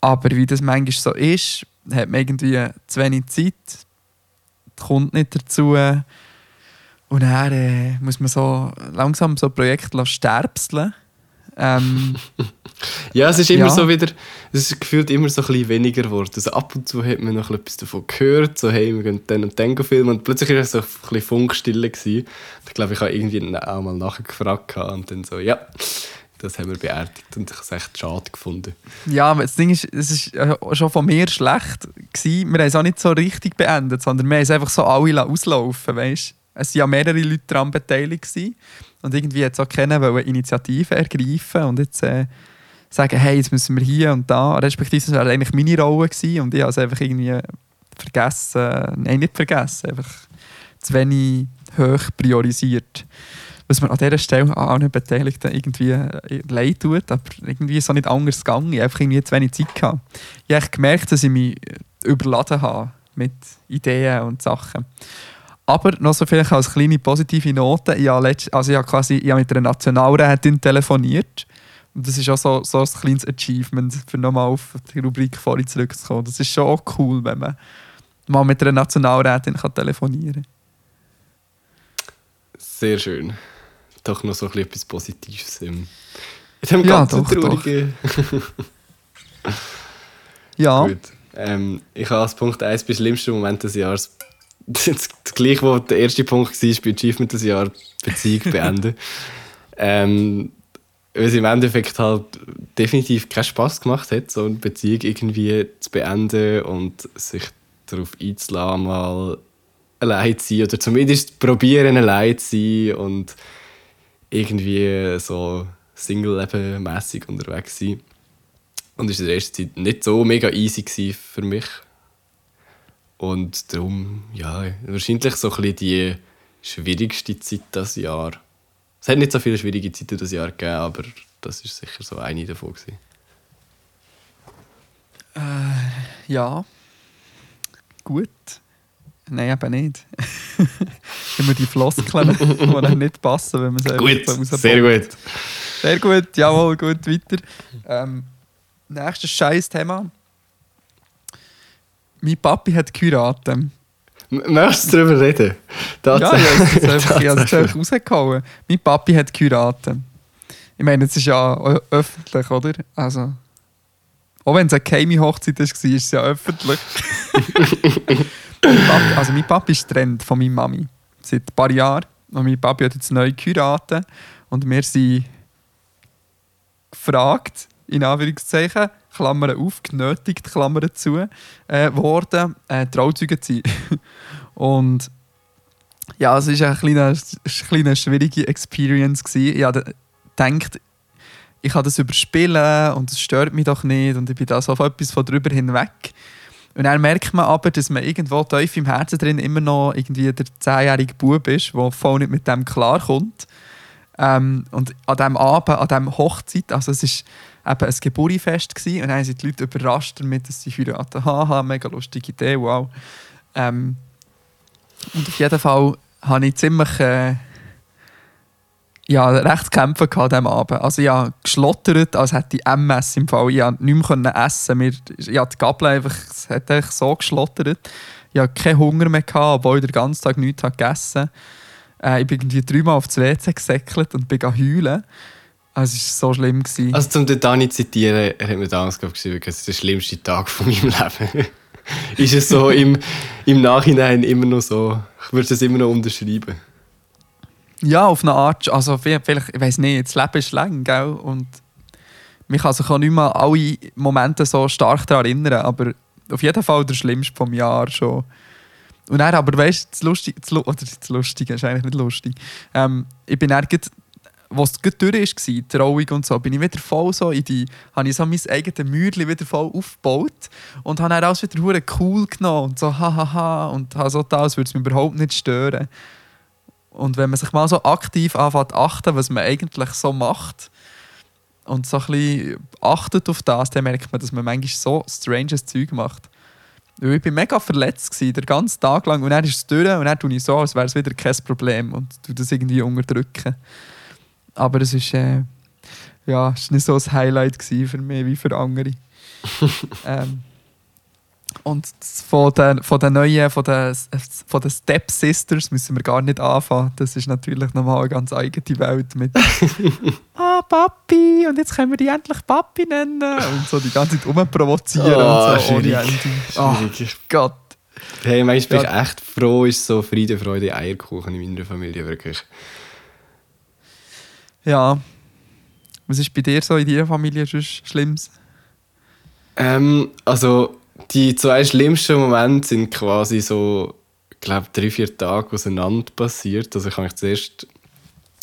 Aber wie das manchmal so ist, hat man irgendwie zu wenig Zeit, kommt nicht dazu. Und dann äh, muss man so langsam so ein Projekt sterbseln. Ähm, Ja, es ist immer Ja. so wieder, es ist gefühlt immer so ein bisschen weniger geworden. Also ab und zu hat man noch etwas davon gehört, so hey, wir gehen dann und dann filmen und plötzlich war es so ein bisschen Funkstille. Gewesen. Ich glaube, ich habe irgendwie auch mal nachgefragt und dann so, ja, das haben wir beerdigt und ich habe es echt schade gefunden. Ja, aber das Ding ist, es ist äh, schon von mir schlecht gewesen. Wir haben es auch nicht so richtig beendet, sondern wir haben es einfach so alle auslaufen weißt? Es waren ja mehrere Leute daran beteiligt gewesen. und irgendwie jetzt auch kennen wollen Initiativen ergreifen und jetzt äh, sagen, hey, jetzt müssen wir hier und da, respektive das war eigentlich meine Rolle gewesen und ich habe es einfach irgendwie vergessen, nein, nicht vergessen, einfach zu wenig hoch priorisiert was mir an dieser Stelle an allen Beteiligten irgendwie äh, leid tut, aber irgendwie so nicht anders gegangen. Ich habe einfach irgendwie zu wenig Zeit gehabt. Ich habe gemerkt, dass ich mich überladen habe mit Ideen und Sachen. Aber noch so vielleicht als kleine positive Note, ich habe, letzt, also ich habe quasi ich habe mit einer Nationalrätin telefoniert und das ist auch so, so ein kleines Achievement, für nochmal auf die Rubrik vorhin zurückzukommen. Das ist schon auch cool, wenn man mal mit einer Nationalrätin telefonieren kann. Sehr schön doch noch so etwas Positives im, in dem ja, ganzen doch, traurigen. ja. Gut. Ähm, ich habe als Punkt 1 bei schlimmsten Moment des Jahres das, das gleiche, was der erste Punkt war, bei Achievement des Jahres Beziehung beenden. ähm, weil es im Endeffekt halt definitiv keinen Spass gemacht hat, so eine Beziehung irgendwie zu beenden und sich darauf einzulassen, mal allein zu sein oder zumindest probieren, allein zu sein und irgendwie so Single-Leben-mässig unterwegs sein. Und es war in der ersten Zeit nicht so mega easy für mich. Und darum, ja, wahrscheinlich so ein die schwierigste Zeit dieses Jahr. Es hat nicht so viele schwierige Zeiten dieses Jahr gegeben, aber das war sicher so eine davon. Äh, ja. Gut. Nein, eben nicht. Immer die Floskeln, die dann nicht passen, wenn man sie Gut, sehr gut. Sehr gut, jawohl, gut, weiter. Ähm, nächstes scheiß Thema. Mein Papi hat geheiratet. Möchtest du darüber reden? Ja, ja, ich habe es einfach rausgehauen. Mein Papi hat geheiratet. Ich meine, es ist ja öffentlich, oder? Also, auch wenn es eine geheime Hochzeit war, ist es ja öffentlich. mein Papi, also mein Papi ist getrennt von meiner Mami. Seit ein paar Jahren. Und mein Papi hat jetzt neu geheiratet. Und wir sind gefragt, in Anführungszeichen, Klammern auf, genötigt, Klammern zu, äh, worden, äh, Trauzeuge zu sein. und ja, es war eine kleine, eine kleine schwierige Experience. Gewesen. Ich habe gedacht, ich kann das überspielen und es stört mich doch nicht und ich bin da so auf etwas von drüber hinweg. Und dann merkt man aber, dass man irgendwo tief im Herzen drin immer noch irgendwie der zehnjährige Bub ist, der voll nicht mit dem klarkommt. Ähm, und an diesem Abend, an dieser Hochzeit, also es war eben ein Geburtfest gewesen, und dann sind die Leute überrascht damit, dass sie heiraten. Haha, mega lustige Idee, wow. Ähm, und auf jeden Fall habe ich ziemlich... Äh, ja, recht kämpfen an diesem Abend. Also habe geschlottert, als hätte ich MS im Fall. Ich konnte nicht mehr essen. Mir, hatte die Gabel einfach, es hat einfach so geschlottert. Ich hatte keinen Hunger mehr, gehabt, obwohl ich den ganzen Tag nichts gegessen. Äh, ich bin irgendwie dreimal auf das WC gesäckelt und bin heulen. Also es war so schlimm. Gewesen. Also den Dani zitieren, er hat mir damals geschrieben, es ist der schlimmste Tag von meinem Leben. ist es so im, im Nachhinein immer noch so? Ich würde es immer noch unterschreiben. Ja, auf eine Art. Also vielleicht, ich weiß nicht, das Leben ist lang, gell? Und mich kann nicht mehr alle Momente so stark daran erinnern, aber auf jeden Fall der schlimmste vom Jahr schon. Und dann aber, weißt du, das Lustige, das, oder das Lustige ist eigentlich nicht lustig. Ähm, ich bin dann, was durch war, die Trauung und so, bin ich wieder voll so in die, habe ich so mein eigenes Mürdchen wieder voll aufgebaut und habe dann alles wieder cool genommen und so hahaha und habe so da, als würde es mich überhaupt nicht stören. Und wenn man sich mal so aktiv anfängt achten, was man eigentlich so macht und so ein bisschen achtet auf das, dann merkt man, dass man manchmal so stranges Zeug macht. Weil ich war mega verletzt, gewesen, den ganzen Tag lang. Und dann ist es durch und dann tue ich so, als wäre es wieder kein Problem und tue das irgendwie unterdrücken. Aber es ist, äh, ja, war nicht so ein Highlight für mich wie für andere. ähm, und von den, von den neuen, von den, von den Step Sisters müssen wir gar nicht anfangen. Das ist natürlich nochmal eine ganz eigene Welt mit «Ah, Papi, und jetzt können wir die endlich Papi nennen!» und so die ganze Zeit rumprovozieren oh, und so ohne Ende. Oh, Gott. Hey, manchmal bin ich echt froh, ist so Friede, Freude, Eierkuchen in meiner Familie, wirklich. Ja. Was ist bei dir so in deiner Familie schon Schlimmes? Ähm, also, die zwei schlimmsten Momente sind quasi so, ich glaube, drei, vier Tage auseinander passiert. Also, ich habe mich zuerst,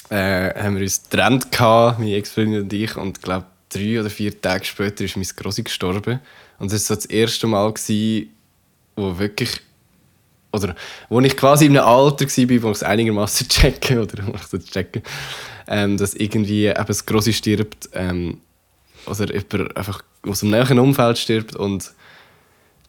äh, haben wir uns getrennt, meine Ex-Freundin und ich, und ich glaube, drei oder vier Tage später ist mein Grossi gestorben. Und das war so das erste Mal, gewesen, wo wirklich oder wo ich quasi in einem Alter war, wo ich es einigermaßen checke oder wo ich so checke, ähm, dass irgendwie eben das Grosse stirbt ähm, oder jemand einfach aus dem näheren Umfeld stirbt und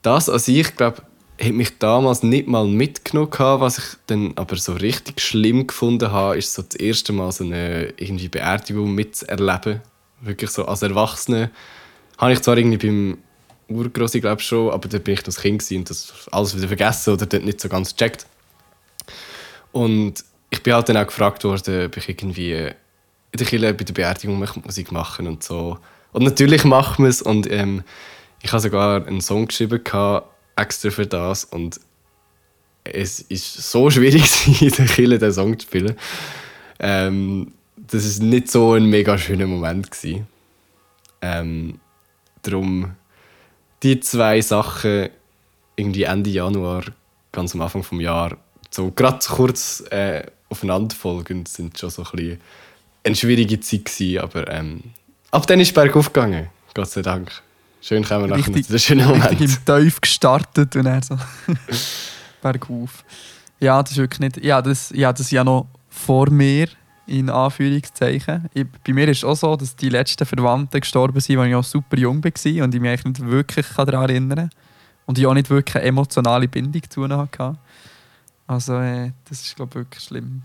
das an sich, glaube hat mich damals nicht mal mitgenommen was ich dann aber so richtig schlimm gefunden habe, ist so das erste Mal so eine irgendwie Beerdigung mitzuerleben. Wirklich so als Erwachsene habe ich zwar irgendwie beim Urgrosse, glaube schon, aber da bin ich das Kind und das alles wieder vergessen oder dort nicht so ganz gecheckt. Und ich bin halt dann auch gefragt worden, ob ich irgendwie in der Kirche bei der Beerdigung Musik machen und so. Und natürlich machen wir es und ähm, ich habe sogar einen Song geschrieben, gehabt, extra für das und es ist so schwierig in der Kirche den Song zu spielen. Ähm, das ist nicht so ein mega schöner Moment gewesen. Ähm, darum die zwei Sachen irgendwie Ende Januar, ganz am Anfang des Jahres, so gerade kurz äh, aufeinanderfolgend, sind schon so ein bisschen eine schwierige Zeit gewesen, aber ähm, ab dann ist es bergauf gegangen, Gott sei Dank. Schön kommen wir nachher zu den schönen Moment. Richtig im Teuf gestartet und dann so bergauf. Ja, das ist wirklich nicht... Ja, das, ja, das ja noch vor mir in Anführungszeichen. Ich, bei mir ist es auch so, dass die letzten Verwandten gestorben sind, als ich auch super jung war und ich mich nicht wirklich daran erinnern kann. Und ich auch nicht wirklich eine emotionale Bindung zu ihnen hatte. Also äh, das ist glaube ich wirklich schlimm.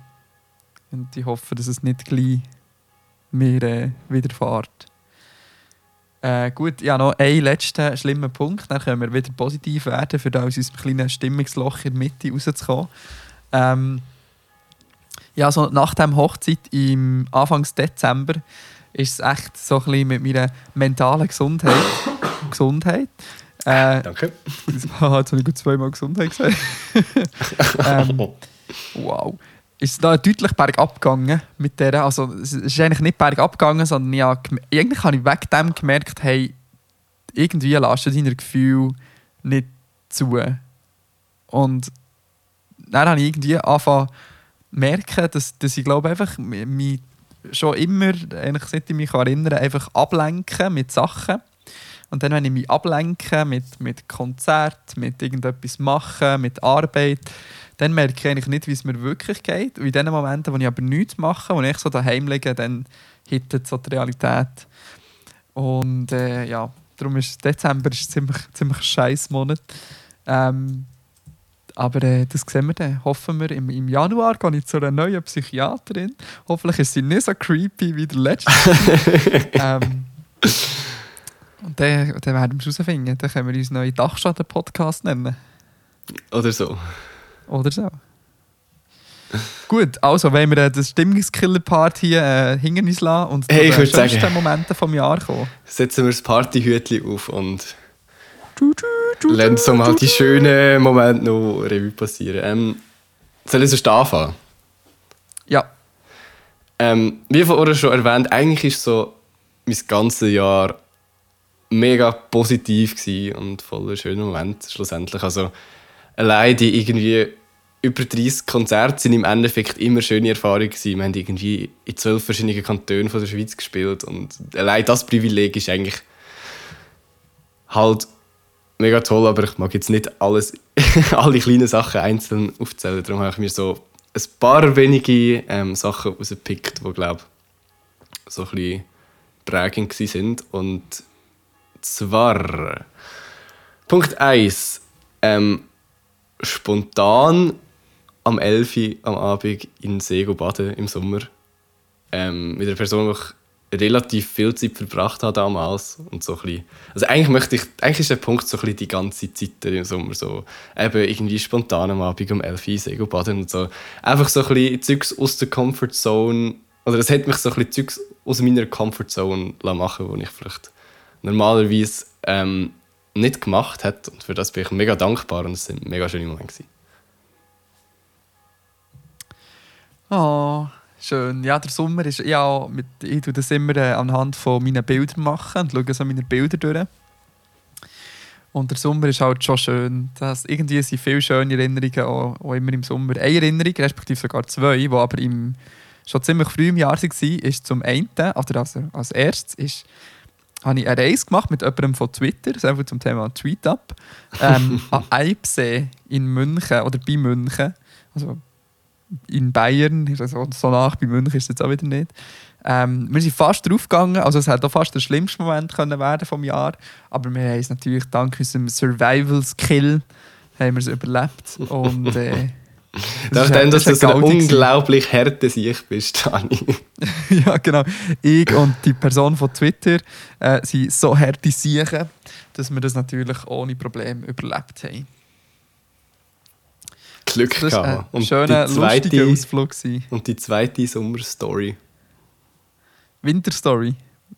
Und ich hoffe, dass es nicht gleich mir äh, widerfährt. Äh, gut, ja, noch einen letzten schlimmen Punkt. Dann können wir wieder positiv werden, für aus unserem kleinen Stimmungsloch in der Mitte rauszukommen. Ähm, ja, so nach dem Hochzeit im Anfangs Dezember ist es echt so ein bisschen mit meiner mentalen Gesundheit. Gesundheit. Äh, Danke. jetzt habe ich gut zweimal Gesundheit gesagt. ähm, wow. Ist es da deutlich bergab gegangen mit der. Also, es ist eigentlich nicht bergab gegangen, sondern ja, eigentlich habe ich wegen gemerkt, hey, irgendwie lässt du deine Gefühle nicht zu. Und dann habe ich irgendwie angefangen, merken, dass, dass ich glaube einfach mich schon immer, eigentlich seit ich mich erinnere, einfach ablenken mit Sachen. Und dann, wenn ich mich ablenke mit, mit Konzert, mit irgendetwas machen, mit Arbeit, dann merke ich eigentlich nicht, wie es mir wirklich geht. Und in den Momenten, wo ich aber nichts mache, wo ich so daheim liege, dann hittet so die Realität. Und äh, ja, darum ist Dezember ist ziemlich, ziemlich ein scheiß Monat. Ähm, aber äh, das sehen wir dann. Hoffen wir, im, im Januar gehe ich zu einer neuen Psychiaterin. Hoffentlich ist sie nicht so creepy wie der letzte. ähm, und dann, dann werden wir es herausfinden. Dann können wir uns neuen Dachschaden-Podcast nennen. Oder so. Oder so. Gut, also wenn wir äh, das Stimmungskiller-Part hier äh, hinter uns lassen und hey, zu den schönsten sagen, Momente vom Jahr kommen. Setzen wir das Partyhütchen auf und Lassen so mal die schönen Momente noch Revue passieren. Ähm, soll ich sonst anfangen? Ja. Ähm, wie vorhin schon erwähnt, eigentlich ist so mein ganzes Jahr mega positiv und voller schöner Moment schlussendlich. Also allein die irgendwie über 30 Konzerte sind im Endeffekt immer schöne Erfahrungen gewesen. Wir haben irgendwie in zwölf verschiedenen Kantonen von der Schweiz gespielt und allein das Privileg ist eigentlich halt mega toll, aber ich mag jetzt nicht alles, alle kleinen Sachen einzeln aufzählen. Darum habe ich mir so ein paar wenige ähm, Sachen rausgepickt, die, glaube so ein bisschen prägend sind. Und zwar Punkt 1. Ähm, spontan am 11. Uhr am Abend in See baden im Sommer. Ähm, mit einer Person, die ich relativ viel Zeit verbracht habe damals und so ein also eigentlich möchte ich, eigentlich ist der Punkt so die ganze Zeit im Sommer so, eben irgendwie spontan am Abend um 11 Uhr Segel baden und so, einfach so ein bisschen aus der Comfortzone, oder es hat mich so ein bisschen aus meiner Comfortzone machen wo ich vielleicht normalerweise ähm, nicht gemacht hätte und für das bin ich mega dankbar und es sind mega schöne Momente. Oh, Schön. Ja, der Sommer ist ja mit, ich tue das immer äh, anhand von meinen Bildern machen und schaue so meine Bilder durch. Und der Sommer ist halt schon schön. Das, irgendwie sind viele schöne Erinnerungen auch, auch immer im Sommer. Eine Erinnerung, respektive sogar zwei, die aber im, schon ziemlich früh im Jahr waren, ist zum einen, oder also als erstes, ist, habe ich eine Reise gemacht mit jemandem von Twitter, das einfach zum Thema Tweetup, ähm, an Eibsee in München oder bei München. Also in Bayern, so nach bei München ist es jetzt auch wieder nicht. Ähm, wir sind fast draufgegangen, also es hätte auch fast der schlimmste Moment können werden vom Jahr, aber wir haben es natürlich dank unserem Survival-Skill haben wir es überlebt und äh, Nachdem, dass du so eine unglaublich harte Sicht bist, Dani. ja, genau. Ich und die Person von Twitter äh, sind so harte Siechen, dass wir das natürlich ohne Probleme überlebt haben. Glück Das war ein Und schöner, die lustiger zweite, Ausflug. gewesen. und die zweite Sommerstory. Winterstory.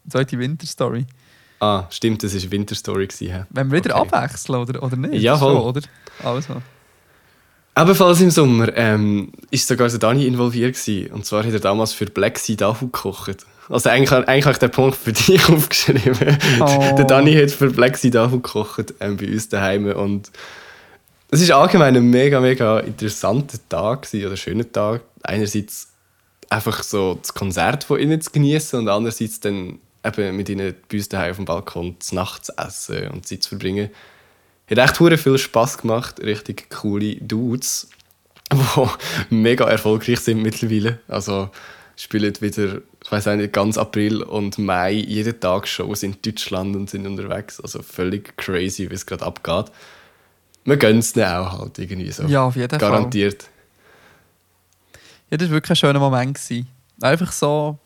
Zweite Winterstory. Ah, stimmt, das war Winterstory. gewesen? Wenn wir wieder Okay. abwechseln, oder, oder nicht? Ja, voll. Schon, oder? Also. Ebenfalls im Sommer ähm, ist sogar der Dani involviert gewesen. Und zwar hat er damals für Black Sea Dahu gekocht. Also eigentlich, eigentlich habe ich den Punkt für dich aufgeschrieben. Oh. Der Dani hat für Black Sea Dahu gekocht ähm, bei uns daheim und es war allgemein ein mega, mega interessanter Tag gewesen, oder schöner Tag. Einerseits einfach so das Konzert von ihnen zu genießen und andererseits dann eben mit ihnen bei uns daheim auf dem Balkon zu Nacht zu essen und Zeit zu verbringen. Hat echt hure viel Spass gemacht, richtig coole Dudes, die mega erfolgreich sind mittlerweile. Also spielen wieder, ich weiß nicht, ganz April und Mai jeden Tag Shows in Deutschland und sind unterwegs. Also völlig crazy, wie es gerade abgeht. Wir gönnen es ihnen auch halt irgendwie so. Ja, auf jeden Fall. Garantiert. Ja, das war wirklich ein schöner Moment. Gewesen. Einfach so,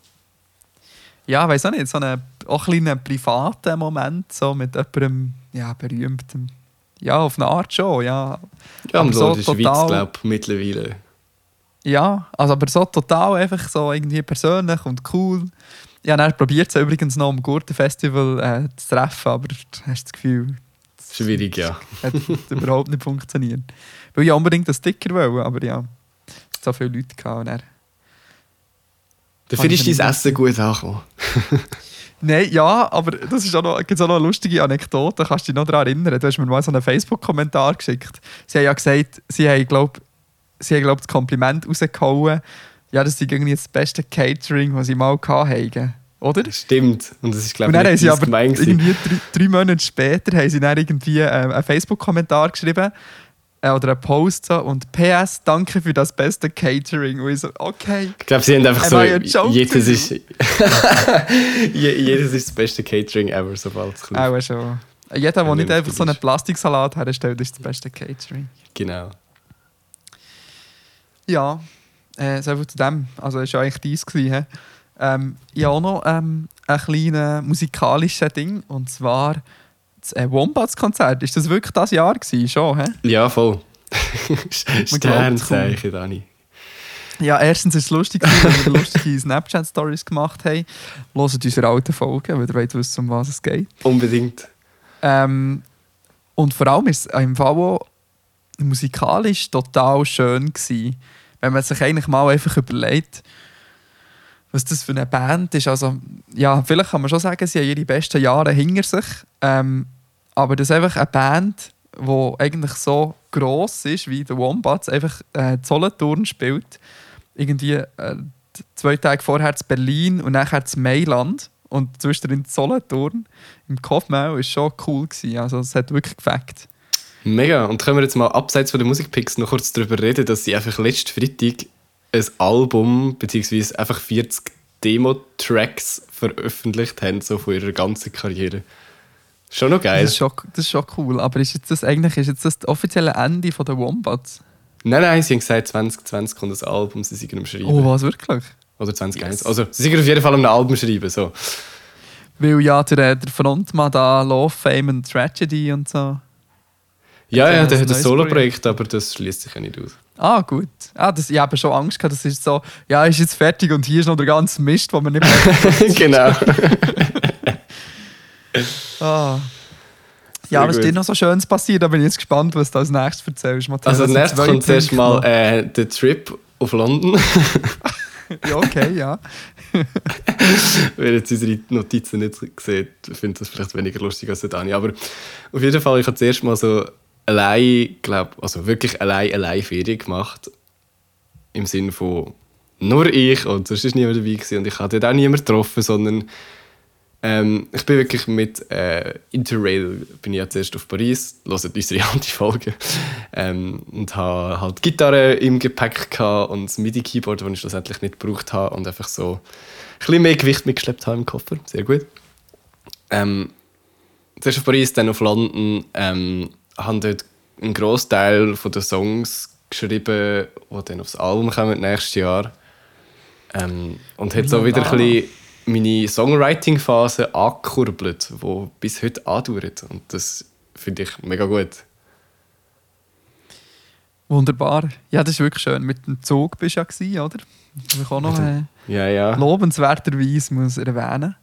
ja, weiß auch nicht, so einen auch ein kleinen privaten Moment so mit jemandem ja, berühmtem. Ja, auf eine Art schon, ja. Ja, Aber so in der Schweiz, total- glaube ich, mittlerweile. Ja, also aber so total einfach so irgendwie persönlich und cool. Ja, dann probiert es übrigens noch am Gurtenfestival äh, zu treffen, aber hast das Gefühl, es Schwierig, ja. hat überhaupt nicht funktioniert. Weil ich unbedingt einen Sticker wollte, aber ja, es so viele Leute gehabt. Dann Dafür ist dein Essen gut angekommen. Nein, ja, aber das ist auch noch, gibt's auch noch eine lustige Anekdote, kannst du dich noch daran erinnern? Du hast mir mal so einen Facebook-Kommentar geschickt. Sie haben ja gesagt, sie haben, glaube sie haben, glaub, das Kompliment rausgehauen, ja, das ist irgendwie das beste Catering, das sie mal hatten. Oder? Stimmt. Und das ist, glaube ich, nicht sie aber irgendwie drei, drei Monate später haben sie dann irgendwie äh, einen Facebook-Kommentar geschrieben äh, oder einen Post so, und PS, danke für das beste Catering. Und ich so, okay. Ich glaube, sie haben einfach Am so, jedes ist, Je- jedes ist das beste Catering ever, sobald es kommt. Auch schon. Jeder, der nicht einfach so einen. Plastiksalat herstellt, ist das beste Catering. Genau. Ja, äh, so viel zu dem. Also, das war eigentlich dies. Gewesen, ähm, ich habe auch noch ähm, ein kleines musikalisches Ding. Und zwar das äh, Wombats-Konzert. Ist das wirklich das Jahr gewesen? Schon, hä? Ja, voll. Sternzeichen, Dani. Ja, erstens ist es lustig, weil wir lustige Snapchat-Stories gemacht haben. Hört unsere alten Folgen, weil ihr wollt wissen, um was es geht. Unbedingt. Ähm, und vor allem ist es im Fall auch musikalisch total schön gewesen, wenn man sich eigentlich mal einfach überlegt, was das für eine Band ist. Also, ja, vielleicht kann man schon sagen, sie haben ihre besten Jahre hinter sich. Ähm, aber das ist einfach eine Band, die eigentlich so gross ist wie The Wombats, einfach äh, Solothurn spielt. Irgendwie äh, zwei Tage vorher zu Berlin und nachher zu Mailand. Und zwischendrin zu Solothurn im Kopfmau war schon cool. Gewesen. Also, es hat wirklich gefällt. Mega. Und können wir jetzt mal abseits von den Musikpicks noch kurz darüber reden, dass sie einfach letzten Freitag ein Album, beziehungsweise einfach 40 Demo-Tracks veröffentlicht haben, so von ihrer ganzen Karriere. Schon noch geil. Das ist, schon, das ist schon cool. Aber ist jetzt das eigentlich ist jetzt das, das offizielle Ende von der Wombats? Nein, nein, sie haben gesagt, 2020 kommt ein Album, sie sind am Schreiben. Oh, was wirklich? Oder 2021. Also, sie sind auf jeden Fall einem Album schreiben. So. Weil ja der, der Frontmann da Love, Fame and Tragedy und so. Ja, ja, der hat ein Solo-Projekt, aber das schließt sich ja nicht aus. Ah, gut. Ah, das, ich habe schon Angst gehabt, das ist so, ja, ist jetzt fertig und hier ist noch der ganze Mist, den wir nicht mehr. genau. ah. Ja, was ist dir noch so Schönes passiert? Da bin ich jetzt gespannt, was du als nächstes erzählst. Matthias. Also, als nächstes kommt zuerst mal äh, der Trip auf London. ja, okay, ja. Wer jetzt unsere Notizen nicht sieht, findet das vielleicht weniger lustig als der Dani. Aber auf jeden Fall, ich habe zuerst mal so allein, glaube also wirklich allein, allein Ferien gemacht. Im Sinne von nur ich und sonst war niemand dabei gewesen. und ich dort auch niemanden getroffen, sondern ähm, ich bin wirklich mit äh, Interrail bin ich ja zuerst auf Paris, hört unsere Anti-Folge ähm, und habe halt Gitarre im Gepäck gehabt und das MIDI-Keyboard, das ich schlussendlich nicht gebraucht habe und einfach so ein bisschen mehr Gewicht mitgeschleppt habe im Koffer. Sehr gut. Ähm, zuerst auf Paris, dann auf London, ähm, habe dort einen Großteil der Songs geschrieben, die dann aufs Album kommen nächstes Jahr. Ähm, und hat so wieder ein bisschen meine Songwriting-Phase angekurbelt, die bis heute andauert. Und das finde ich mega gut. Wunderbar. Ja, das ist wirklich schön. Mit dem Zug bist du ja, gewesen, oder? Ich auch noch äh, Ja, ja. lobenswerterweise muss erwähnen.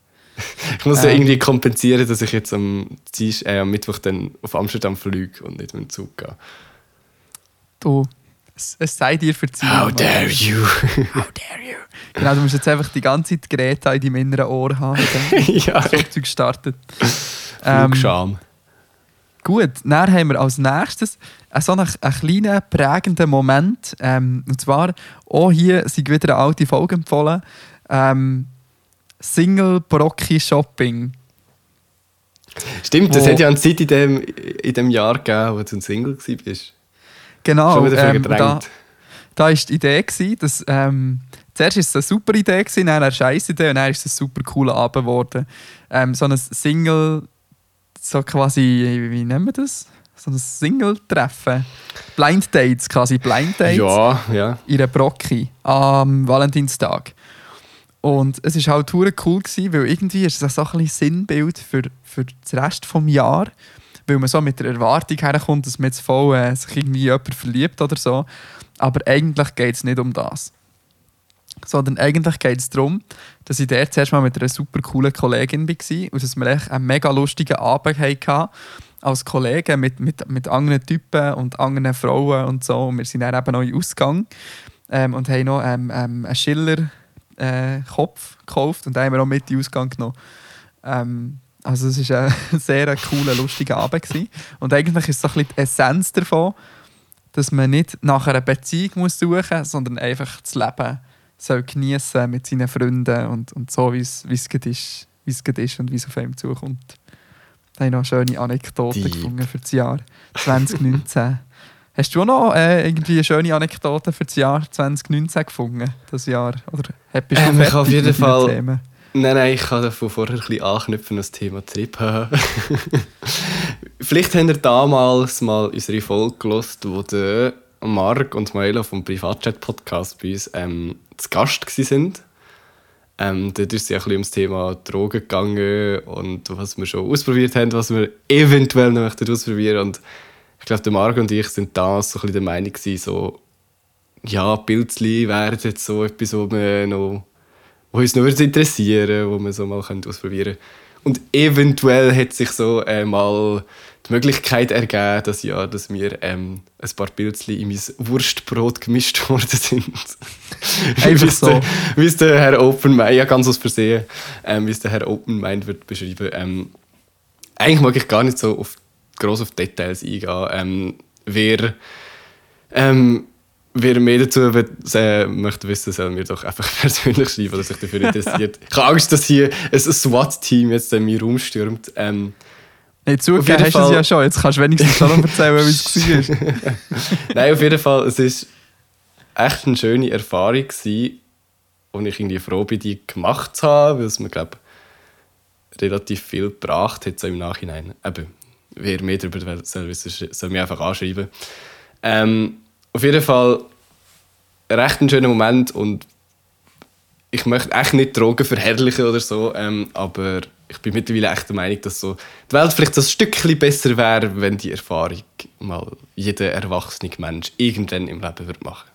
Ich muss ja Ähm. irgendwie kompensieren, dass ich jetzt am, Dienst- äh, am Mittwoch dann auf Amsterdam fliege und nicht mit dem Zug gehe. Du, es, es sei dir verziehen. How dare you! How dare you? Genau, du musst jetzt einfach die ganze Zeit Greta in deinem inneren Ohr haben. ja, das Flugzeug startet. Ähm, Flugscham. Gut, dann haben wir als nächstes so einen, einen kleinen prägenden Moment. Ähm, und zwar, auch hier sind wieder eine alte Folge empfohlen. Ähm, Single Brocki Shopping. Stimmt, das hat ja eine Zeit in dem, in dem Jahr gegeben, wo du ein Single warst. Genau. Schon wieder ähm, da, da war die Idee, gewesen, dass ähm, zuerst ist es eine super Idee, gewesen, dann eine scheiß Idee und dann ist es ein super cooler Abend geworden. Ähm, so ein Single, so quasi, wie nennen wir das? So ein Single-Treffen. Blind Dates, quasi Blind Dates. Ja, ja. in einer Brocki am Valentinstag. Und es war halt cool, gewesen, weil irgendwie ist es so ein Sinnbild für, für das Rest des Jahres. Weil man so mit der Erwartung herkommt, dass man jetzt voll äh, sich irgendwie in jemanden verliebt oder so. Aber eigentlich geht es nicht um das. Sondern eigentlich geht es darum, dass ich dort zuerst mal mit einer super coolen Kollegin war und dass wir echt einen mega lustigen Abend hatten als Kollegen mit, mit, mit anderen Typen und anderen Frauen und so. Und wir sind dann eben den Ausgang ähm, und haben noch ähm, ähm, einen Schiller-Kopf gekauft und den haben wir auch mit in den Ausgang genommen. Ähm, also es war ein sehr cooler, lustiger Abend. Gewesen. Und eigentlich ist so ein bisschen die Essenz davon, dass man nicht nach einer Beziehung muss suchen muss, sondern einfach das Leben soll genießen mit seinen Freunden und, und so, wie es ist, ist und wie es auf einem zukommt. Da habe ich noch eine schöne Anekdote Deep. gefunden für das Jahr 2019. Hast du noch äh, irgendwie eine schöne Anekdote für das Jahr 2019 gefunden? Das Jahr? Oder bist du Ähm, ich auf jeden Fall- Themen? Nein, nein, ich kann davon vorher ein bisschen anknüpfen an das Thema Trip. Vielleicht habt ihr damals mal unsere Folge gehört, wo der Marc und Maela vom Privatchat-Podcast bei uns ähm, zu Gast waren. Ähm, dort ist es ja ein bisschen ums Thema Drogen gegangen und was wir schon ausprobiert haben, was wir eventuell noch möchten ausprobieren ich glaube, der Marc und ich sind damals so ein bisschen der Meinung gewesen, so, ja, Pilzli wären jetzt so etwas, wo wir noch wo uns noch interessieren wo man so mal ausprobieren könnte. Und eventuell hat sich so äh, mal die Möglichkeit ergeben, dass, ja, dass wir ähm, ein paar Pilzli in mein Wurstbrot gemischt worden sind. Einfach Wie es so. der- Wie es der Herr Openmind, ja ganz aus Versehen, ähm, wie es der Herr Openmind wird beschreiben. Ähm, eigentlich mag ich gar nicht so auf, gross auf Details eingehen. Ähm, wer, ähm, wer mehr dazu will, äh, möchte wissen, soll mir doch einfach persönlich schreiben, oder sich dafür interessiert. ich habe Angst, dass hier ein SWAT-Team jetzt in meinen Raum stürmt. Ähm, Nicht zugegeben hast du es ja schon. Jetzt kannst du wenigstens schon noch erzählen, wie es war. Nein, auf jeden Fall, es ist echt eine schöne Erfahrung gewesen, und ich irgendwie froh bin, die gemacht zu haben, weil es mir, glaube relativ viel gebracht hat so im Nachhinein. Eben, wer mehr darüber soll, wissen, soll mich einfach anschreiben. Ähm, auf jeden Fall recht ein schöner Moment und ich möchte echt nicht Drogen verherrlichen oder so, ähm, aber ich bin mittlerweile echt der Meinung, dass so die Welt vielleicht ein Stückchen besser wäre, wenn die Erfahrung mal jeder erwachsene Mensch irgendwann im Leben wird machen.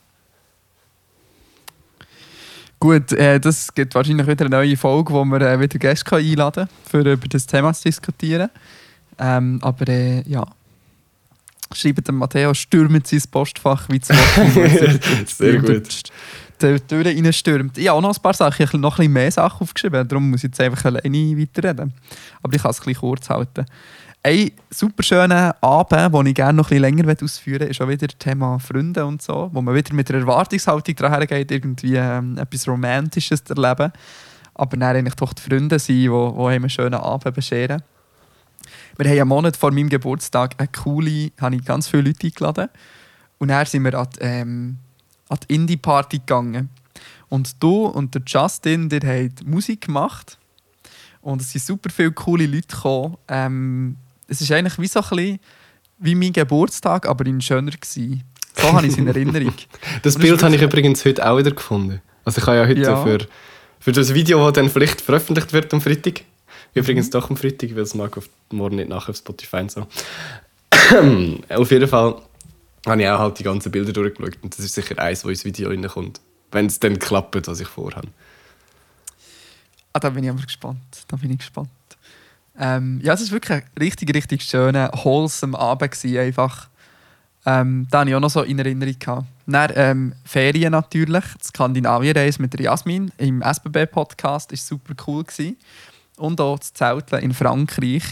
Gut, äh, das gibt wahrscheinlich wieder eine neue Folge, wo wir äh, wieder Gäste einladen können, um über das Thema zu diskutieren. Ähm, aber äh, ja, schreibt dem Matteo, stürmt sein Postfach wie zu Sehr gut. die Tür reinstürmt. Ich habe auch noch ein paar Sachen, ich habe noch ein bisschen mehr Sachen aufgeschrieben, darum muss ich jetzt einfach alleine weiterreden. Aber ich kann es ein bisschen kurz halten. Ein super schöner Abend, den ich gerne noch ein bisschen länger ausführen will, ist auch wieder das Thema Freunde und so, wo man wieder mit der Erwartungshaltung daran geht, irgendwie ähm, etwas Romantisches zu erleben. Aber dann eigentlich doch die Freunde sein, die, die einen schönen Abend bescheren. Wir haben einen Monat vor meinem Geburtstag eine coole, habe ich ganz viele Leute eingeladen. Und dann sind wir an die, ähm, an die Indie-Party gegangen. Und du und der Justin, der habt Musik gemacht. Und es sind super viele coole Leute gekommen. Ähm, es ist eigentlich wie so ein bisschen wie mein Geburtstag, aber in schöner gewesen. So habe ich es in Erinnerung. das Bild habe ich übrigens heute auch wieder gefunden. Also ich habe ja heute Ja. für, für das Video, das dann vielleicht veröffentlicht wird am Freitag, übrigens doch am Freitag, weil es mag auf morgen nicht nachher auf Spotify und so. auf jeden Fall habe ich auch halt die ganzen Bilder durchgeschaut und das ist sicher eins, wo ins Video reinkommt. Wenn es dann klappt, was ich vorhabe. Ah, da bin ich aber gespannt. Da bin ich gespannt. Ähm, ja, es war wirklich ein richtig, richtig schöner, wholesome Abend. Gewesen, einfach. Ähm, da habe ich auch noch so in Erinnerung. Dann ähm, Ferien natürlich, die Skandinavien-Reise mit Jasmin im SBB-Podcast war super cool. Gewesen. Und auch das Zelteln in Frankreich.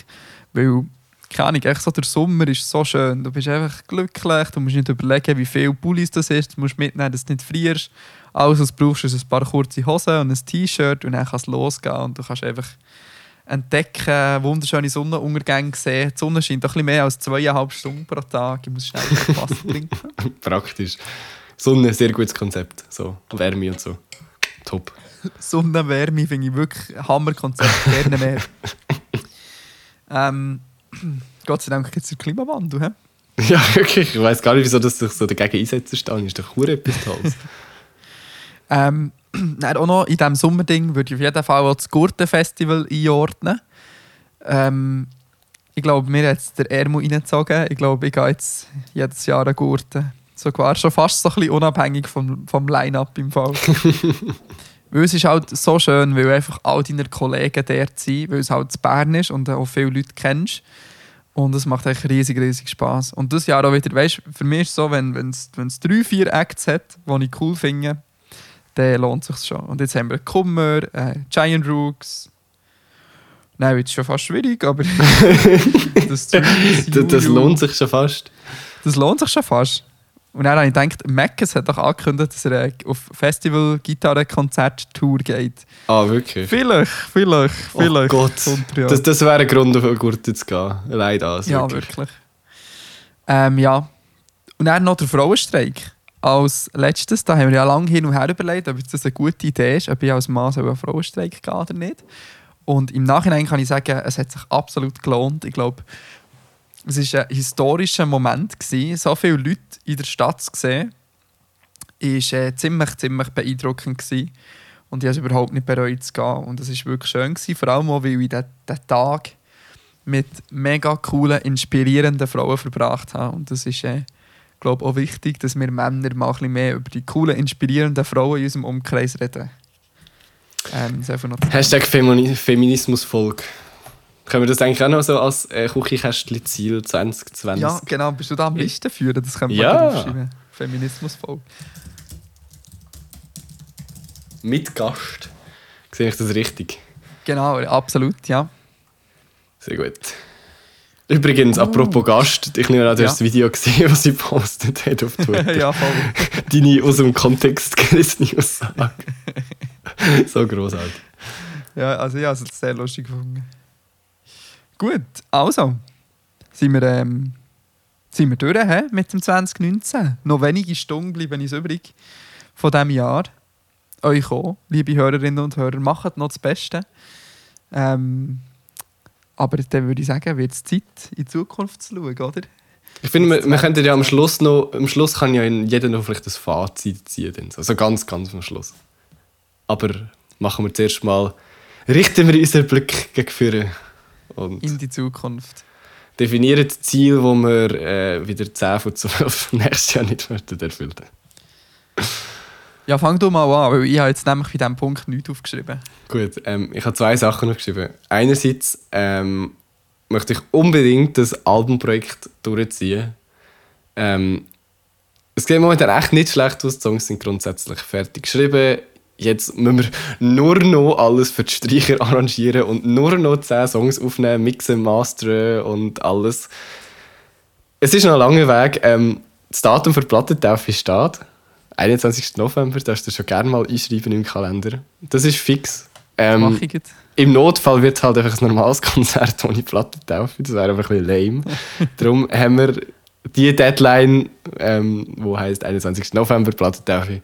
Weil, keine Ahnung, echt so der Sommer ist so schön. Du bist einfach glücklich, du musst nicht überlegen, wie viel Pullis das ist. Du musst mitnehmen, dass du nicht frierst. Alles, was du brauchst, ist ein paar kurze Hosen und ein T-Shirt und dann kann es losgehen und du kannst einfach entdecken, wunderschöne Sonnenuntergänge sehen. Die Sonne scheint doch ein bisschen mehr als zweieinhalb Stunden pro Tag. Ich muss schnell Wasser trinken. Praktisch. Sonne, sehr gutes Konzept. So, Wärme und so. Top. Sonnenwärme finde ich wirklich ein Hammerkonzept. Gerne mehr. ähm, Gott sei Dank gibt es den Klimawandel. He? Ja, wirklich. Ich weiß gar nicht, wieso das sich so dagegen einsetzen stehen. Ist doch hure etwas Tolles. Ähm, dann auch noch in diesem Sommerding würde ich auf jeden Fall auch das Gurtenfestival einordnen. Ähm, ich glaube, mir hat jetzt der Ermo reingezogen. Ich glaube, ich gehe jetzt jedes Jahr an Gurten. Sogar schon fast so ein bisschen unabhängig vom, vom Line-Up im Fall. Weil es ist halt so schön, weil einfach all deine Kollegen dort sind, weil es halt in Bern ist und auch viele Leute kennst. Und es macht echt riesig, riesig Spass. Und das Jahr auch wieder, weißt du, für mich ist es so, wenn es wenn drei, vier Acts hat, die ich cool finde, dann lohnt es sich schon. Und jetzt haben wir Kummer, äh, Giant Rooks. Nein, wird schon fast schwierig, aber das, das, das lohnt sich schon fast. Das lohnt sich schon fast. Und dann habe ich gedacht, Mackes hat doch angekündigt, dass er äh, auf Festival-Gitarre-Konzert-Tour geht. Ah, wirklich? Vielleicht, vielleicht, Oh vielleicht. Gott. er ja. Das, das wäre ein Grund, auf eine Gurte zu gehen. Allein das. ja, wirklich. Ähm, ja. Und dann noch der Frauenstreik. Als letztes, da haben wir ja lange hin und her überlegt, ob das eine gute Idee ist, ob ich als Mann so einen Frauenstreik gehen oder nicht. Und im Nachhinein kann ich sagen, es hat sich absolut gelohnt. Ich glaube, es war ein historischer Moment. Gewesen. So viele Leute in der Stadt zu sehen, war äh, ziemlich, ziemlich beeindruckend. Gewesen. Und ich habe es überhaupt nicht bereut zu gehen. Und es war wirklich schön, gewesen, vor allem auch, weil ich diesen Tag mit mega coolen, inspirierenden Frauen verbracht habe. Und das ist, äh, glaube auch wichtig, dass wir Männer mal ein bisschen mehr über die coolen, inspirierenden Frauen in unserem Umkreis reden. Ähm, Hashtag Femini Feminismusfolge. Können wir das eigentlich auch noch so als äh, Küchenkästchen-Ziel 2020? Ja, genau. Bist du da am Listen führen? Das können wir Ja. aufschreiben. Feminismusfolge. Mit Gast. Sehe ich das richtig? Genau, absolut, ja. Sehr gut. Übrigens, apropos Gast, ich nehme an, du Ja. hast das Video gesehen, was sie postet hat auf Twitter. ja, voll. Deine aus dem Kontext gerissene Aussage. so großartig. Ja, also ich habe es sehr lustig gefunden. Gut, also sind wir, ähm, sind wir durch hä, mit dem 2019. Noch wenige Stunden bleiben uns übrig von diesem Jahr. Euch auch, liebe Hörerinnen und Hörer, macht noch das Beste. Ähm, aber dann würde ich sagen, wird es Zeit, in die Zukunft zu schauen, oder? Ich finde, wir, wir könnten ja am Schluss noch, am Schluss kann ja jeder noch vielleicht das Fazit ziehen. Also ganz, ganz am Schluss. Aber machen wir zuerst mal, richten wir unseren Blick gegen vorne und In die Zukunft. definieren das Ziel, das wir äh, wieder 10 von 12 nächstes Jahr nicht erfüllen. Ja, fang du mal an, weil ich habe jetzt nämlich bei diesem Punkt nichts aufgeschrieben. Gut, ähm, ich habe zwei Sachen noch geschrieben. Einerseits ähm, möchte ich unbedingt das Albumprojekt durchziehen. Ähm, es geht momentan echt nicht schlecht aus. Die Songs sind grundsätzlich fertig geschrieben. Jetzt müssen wir nur noch alles für die Streicher arrangieren und nur noch 10 Songs aufnehmen, mixen, masteren und alles. Es ist noch ein langer Weg. Ähm, das Datum für die Plattentaufe steht. 21. November, das darfst du schon gerne mal einschreiben im Kalender. Das ist fix. Ähm, jetzt. Im Notfall wird es halt einfach ein normales Konzert ohne Plattentaufe. Das wäre einfach ein bisschen lame. Darum haben wir die Deadline, ähm, wo heißt 21. November Plattentaufe.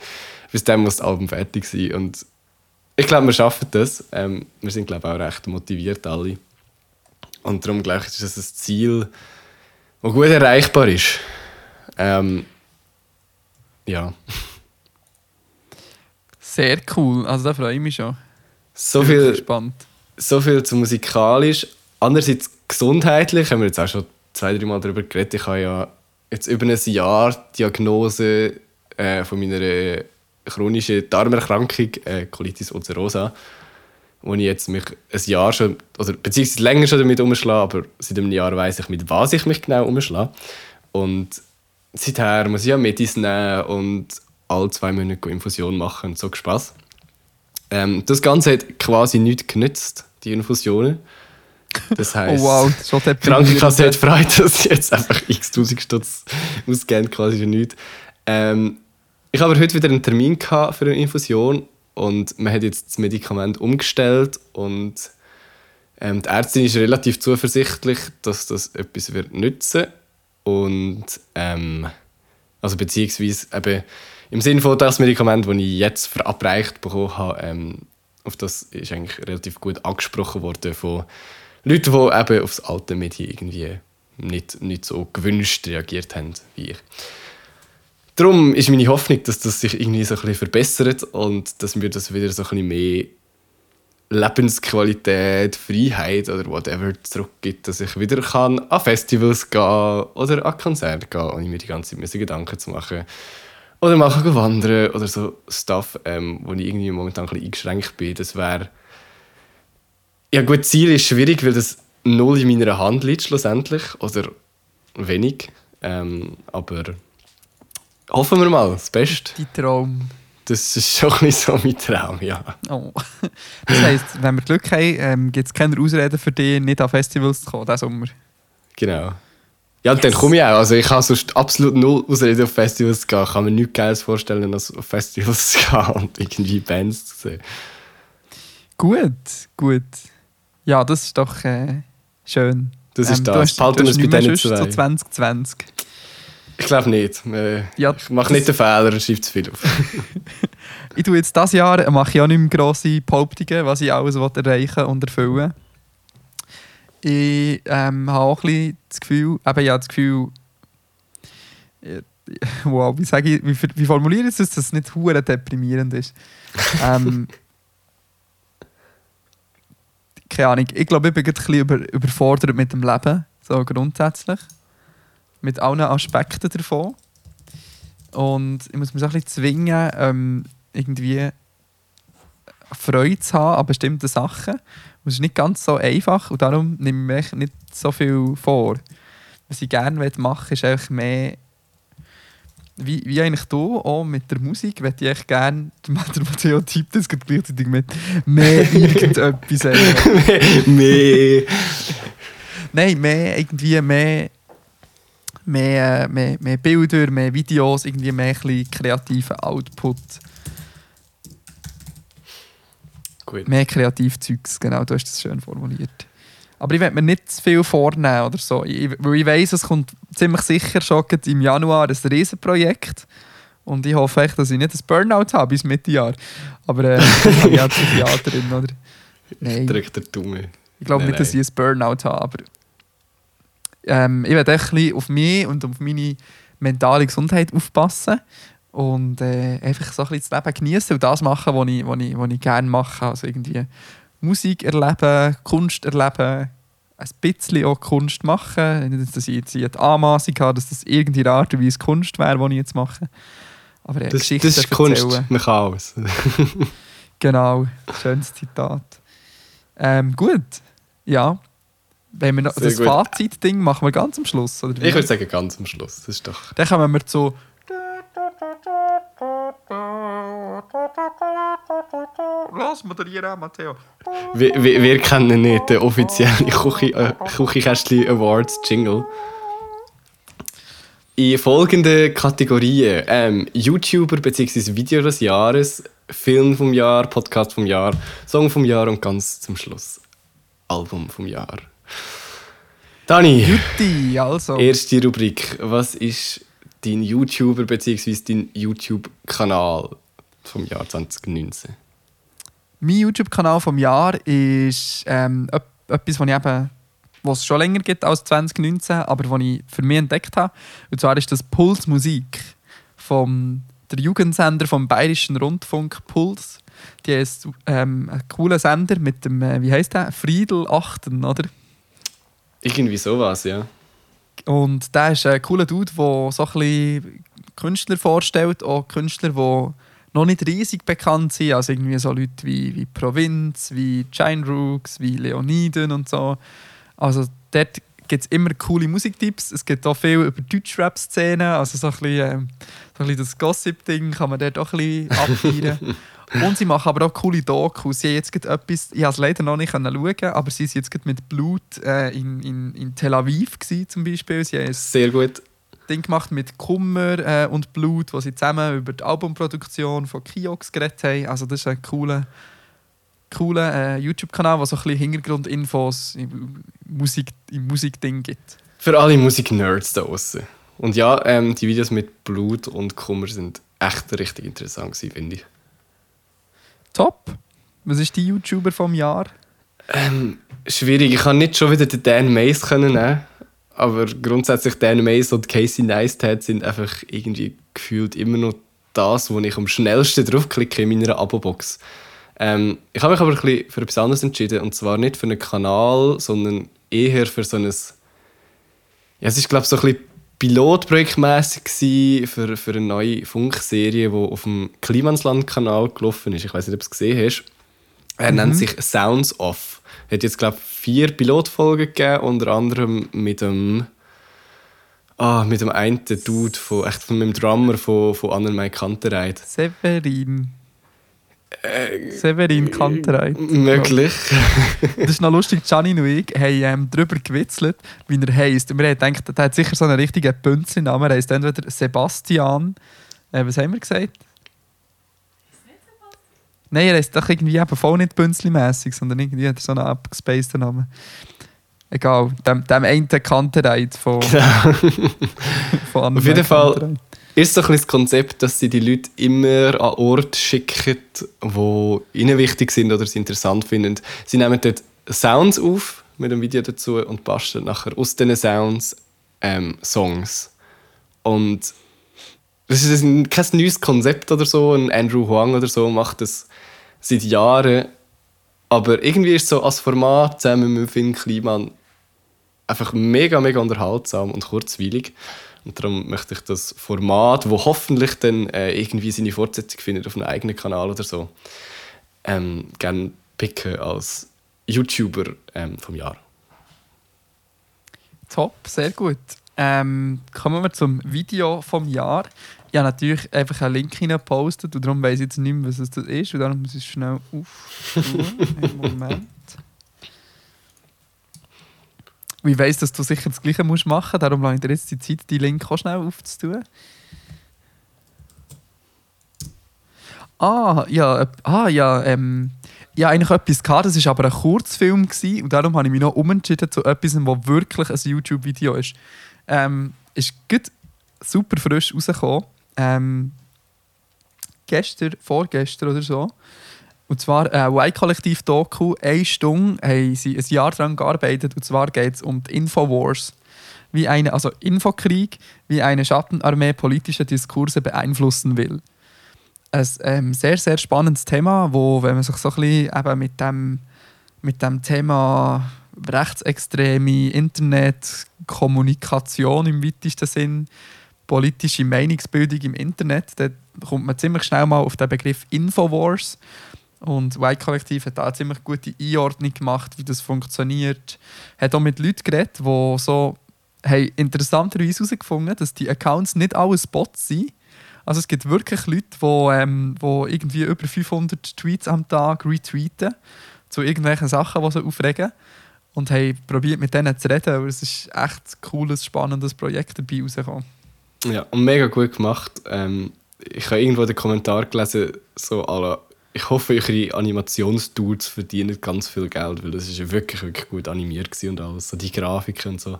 Bis dann muss das Album fertig sein. Und ich glaube, wir schaffen das. Ähm, wir sind glaube ich auch recht motiviert alle. Und darum glaube ich, ist das ein Ziel, das gut erreichbar ist. Ähm, ja. Sehr cool. Also da freue ich mich schon. So viel, gespannt. so viel zu musikalisch. Andererseits gesundheitlich, haben wir jetzt auch schon zwei, drei Mal darüber geredet. Ich habe ja jetzt über ein Jahr Diagnose äh, von meiner chronischen Darmerkrankung, äh, Colitis ulcerosa, wo ich jetzt mich ein Jahr schon, oder beziehungsweise länger schon damit umschlage, aber seit einem Jahr weiß ich, mit was ich mich genau umschlage. Und seither muss ich ja Medis nehmen und alle zwei Monate Infusion machen und so Spaß. Ähm, das Ganze hat quasi nichts genützt, die Infusionen. Das Oh heisst, wow, das ist schon die. Krankenkasse hat Freude, dass sie jetzt einfach x Tausend Stutz ausgeben, quasi für nichts. Ähm, ich habe heute wieder einen Termin für eine Infusion und man hat jetzt das Medikament umgestellt und ähm, die Ärztin ist relativ zuversichtlich, dass das etwas wird nützen und ähm, also beziehungsweise eben im Sinne von das Medikament, das ich jetzt verabreicht bekommen habe, ähm, auf das ist eigentlich relativ gut angesprochen worden von Leuten, die eben auf das alte Medien irgendwie nicht, nicht so gewünscht reagiert haben wie ich. Darum ist meine Hoffnung, dass das sich irgendwie so ein bisschen verbessert und dass mir das wieder so ein bisschen mehr Lebensqualität, Freiheit oder whatever zurückgibt, dass ich wieder kann an Festivals gehen oder an Konzerte gehen, ohne mir die ganze Zeit Gedanken zu machen. Oder mal gehen wandern oder so Stuff, ähm, wo ich irgendwie momentan ein bisschen eingeschränkt bin. Das wäre... Ja gut, Ziel ist schwierig, weil das null in meiner Hand liegt schlussendlich. Oder wenig. Ähm, aber hoffen wir mal, das Beste. Die Traum. Das ist schon ein bisschen so mein Traum, ja. Oh. Das heisst, wenn wir Glück haben, ähm, gibt es keine Ausreden für dich, nicht an Festivals zu kommen diesen Sommer. Genau. Ja, und dann komme ich auch. Also ich habe sonst absolut null Ausrede auf Festivals zu gehen. Ich kann mir nichts Geiles vorstellen, als auf Festivals zu gehen und irgendwie Bands zu sehen. Gut, gut. Ja, das ist doch äh, schön. Das ist Ähm, das. du hast- Behalten du hast nicht mehr denen sonst zwei. So 2020. Ich glaube nicht. Äh, Ja, ich mache nicht den Fehler schreibe zu viel auf. Ich tue jetzt dieses Jahr mache ich auch nicht mehr grosse Behauptungen, was ich alles erreichen und erfüllen Ich ähm, habe auch ein bisschen das Gefühl, eben ja, das Gefühl, äh, wow, wie, sage ich, wie, wie formuliere ich das, dass es nicht hure deprimierend ist? ähm, keine Ahnung, ich glaube, ich bin ein bisschen über, überfordert mit dem Leben, so grundsätzlich. Mit allen Aspekten davon. Und ich muss mich so ein bisschen zwingen, ähm, irgendwie Freude zu haben an bestimmten Sachen. Und es ist nicht ganz so einfach und darum nehme ich mir nicht so viel vor. Was ich gerne machen will, ist einfach mehr, wie, wie eigentlich du, auch mit der Musik, möchte ich echt gerne, der Matteo tippt das gleichzeitig mit mehr irgendetwas. Mehr. Nein, mehr irgendwie mehr, mehr, mehr, mehr Bilder, mehr Videos, irgendwie mehr kreativen Output. Gut. Mehr Kreativzeugs, genau, du hast das schön formuliert. Aber ich will mir nicht zu viel vornehmen oder so. Ich, weil ich weiss, es kommt ziemlich sicher schon im Januar ein Riesenprojekt. Und ich hoffe echt, dass ich nicht ein Burnout habe bis Mitte Jahr. Aber äh, das habe ich als Psychiaterin, oder? Ich Nein. drücke den Daumen. Ich glaube Nein, nicht, dass ich ein Burnout habe, aber ähm, ich werde ein bisschen auf mich und auf meine mentale Gesundheit aufpassen und äh, einfach so ein bisschen das Leben genießen und das machen, was ich, was ich, was ich gerne mache. Also irgendwie Musik erleben, Kunst erleben, ein bisschen auch Kunst machen. Nicht, dass ich jetzt die Anmaßung habe, dass das irgendeine Art und Weise Kunst wäre, die ich jetzt mache. Aber äh, Das, das ist Kunst. erzählen. Man kann alles. Genau, schönes Zitat. Ähm, gut, ja. Wenn wir noch, das. Fazit-Ding machen wir ganz am Schluss, oder? wie? Ich würde sagen, ganz am Schluss. Das ist doch. Dann kommen wir zu Los, moderieren, Matteo. Wir, wir, wir kennen nicht den offiziellen Küche, äh, Awards Jingle. In folgenden Kategorien: ähm, YouTuber bzw. Video des Jahres, Film vom Jahr, Podcast vom Jahr, Song vom Jahr und ganz zum Schluss Album vom Jahr. Dani, Jutti, also. erste Rubrik. Was ist dein YouTuber bzw. dein YouTube-Kanal vom Jahr 2019? Mein YouTube-Kanal vom Jahr ist ähm, etwas, was ich eben was es schon länger gibt als 2019, aber was ich für mich entdeckt habe. Und zwar ist das Puls Musik vom der Jugendsender vom Bayerischen Rundfunk Puls. Die ist ähm, ein cooler Sender mit dem, äh, wie heißt der? Friedel Achten, oder? Irgendwie sowas, ja. Und der ist ein cooler Dude, der so ein bisschen Künstler vorstellt, auch Künstler, die noch nicht riesig bekannt sind. Also irgendwie so Leute wie, wie Provinz, wie Giant Rooks, wie Leoniden und so. Also dort gibt es immer coole Musiktipps. Es gibt auch viel über Deutschrap-Szenen. Also so ein bisschen, ähm, so ein bisschen das Gossip-Ding kann man dort auch ein bisschen abfeiern. Und sie machen aber auch coole Dokus. Sie haben jetzt etwas, ich habe es leider noch nicht schauen, aber sie waren jetzt mit Blut äh, in, in, in Tel Aviv gewesen, zum Beispiel. Sie haben Sehr gut. Ding gemacht mit Kummer äh, und Blut, wo sie zusammen über die Albumproduktion von Kiox geredet haben. Also das ist ein cooler, cooler äh, YouTube-Kanal, der so ein bisschen Hintergrundinfos im, Musik, im Musikding gibt. Für alle Musik-Nerds da draußen. Und ja, ähm, die Videos mit Blut und Kummer sind echt richtig interessant gewesen, finde ich. Top! Was ist die YouTuber vom Jahr? Ähm, schwierig. Ich kann nicht schon wieder den Dan können nehmen, aber grundsätzlich Dan Mace und Casey Neistat sind einfach irgendwie gefühlt immer noch das, wo ich am schnellsten draufklicke in meiner Abo-Box. Ähm, ich habe mich aber ein bisschen für etwas anderes entschieden und zwar nicht für einen Kanal, sondern eher für so ein ja, es ist glaube ich so ein bisschen Pilotprojektmäßig für, für eine neue Funkserie, die auf dem Klimansland-Kanal gelaufen ist. Ich weiß nicht, ob du es gesehen hast. Er nennt sich Sounds Off. Er hat jetzt, glaube ich, vier Pilotfolgen gegeben, unter anderem mit dem, ah, mit dem einen Dude, von, echt von dem Drummer von, von Anne Kantereit. Severin. Severin Kantereit. Möglich. Das ist noch lustig, Gianni und ich haben ähm, darüber gewitzelt, wie er heisst. Und wir haben gedacht, der hat sicher so einen richtigen Bünzelnamen. Er heisst entweder Sebastian. Äh, was haben wir gesagt? Nein, er ist doch irgendwie eben voll nicht bünzli-mässig, sondern irgendwie hat er so einen abgespaceden Namen. Egal, dem, dem einen Kantereit von, von Anne Auf jeden Fall Kantereit. Ist so ein das Konzept, dass sie die Leute immer an Orte schicken, die ihnen wichtig sind oder sie interessant finden. Sie nehmen dort Sounds auf mit einem Video dazu und basteln nachher aus diesen Sounds ähm, Songs. Und das ist ein, kein neues Konzept oder so. Ein Andrew Huang oder so macht das seit Jahren. Aber irgendwie ist so als Format zusammen mit Finn Kliman einfach mega, mega unterhaltsam und kurzweilig. Und darum möchte ich das Format, wo hoffentlich dann äh, irgendwie seine Fortsetzung findet auf einem eigenen Kanal oder so, ähm, gerne picken als YouTuber ähm, vom Jahr. Top, sehr gut. Ähm, kommen wir zum Video vom Jahr. Ich habe natürlich einfach einen Link hineingepostet und darum weiß ich jetzt nicht mehr, was das ist. Und darum muss ich schnell. Einen Moment. Und ich weiss, dass du sicher das Gleiche musst machen musst, darum lasse ich dir jetzt die Zeit, die Link auch schnell aufzutun. Ah, ja, äh, ah, ja, ähm, ja, eigentlich etwas gehabt, das war aber ein Kurzfilm gewesen, und darum habe ich mich noch umentschieden zu etwas, was wirklich ein YouTube-Video ist. Ähm, ist gut super frisch rausgekommen. Ähm, gestern, vorgestern oder so. Und zwar ein Y-Kollektiv-Doku. Eine Stunde haben sie ein Jahr daran gearbeitet. Und zwar geht es um die Infowars. Wie eine, also Infokrieg, wie eine Schattenarmee politische Diskurse beeinflussen will. Ein ähm, sehr, sehr spannendes Thema, wo, wenn man sich so ein bisschen eben mit dem, mit dem Thema rechtsextreme Internet, Kommunikation im weitesten Sinn, politische Meinungsbildung im Internet, da kommt man ziemlich schnell mal auf den Begriff Infowars. Und Y-Kollektiv hat da eine ziemlich gute Einordnung gemacht, wie das funktioniert. Hat auch mit Leuten geredet, die so haben interessanterweise herausgefunden dass die Accounts nicht alle Bots sind. Also es gibt wirklich Leute, die ähm, wo irgendwie über 500 Tweets am Tag retweeten zu irgendwelchen Sachen, die sie aufregen. Und haben probiert mit denen zu reden, aber es ist echt ein cooles, spannendes Projekt dabei rausgekommen. Ja, und mega gut gemacht. Ähm, ich habe irgendwo den Kommentar gelesen, so alle, ich hoffe, eure Animationstools verdienen ganz viel Geld, weil das ist ja wirklich, wirklich gut animiert und alles, so die Grafiken und so.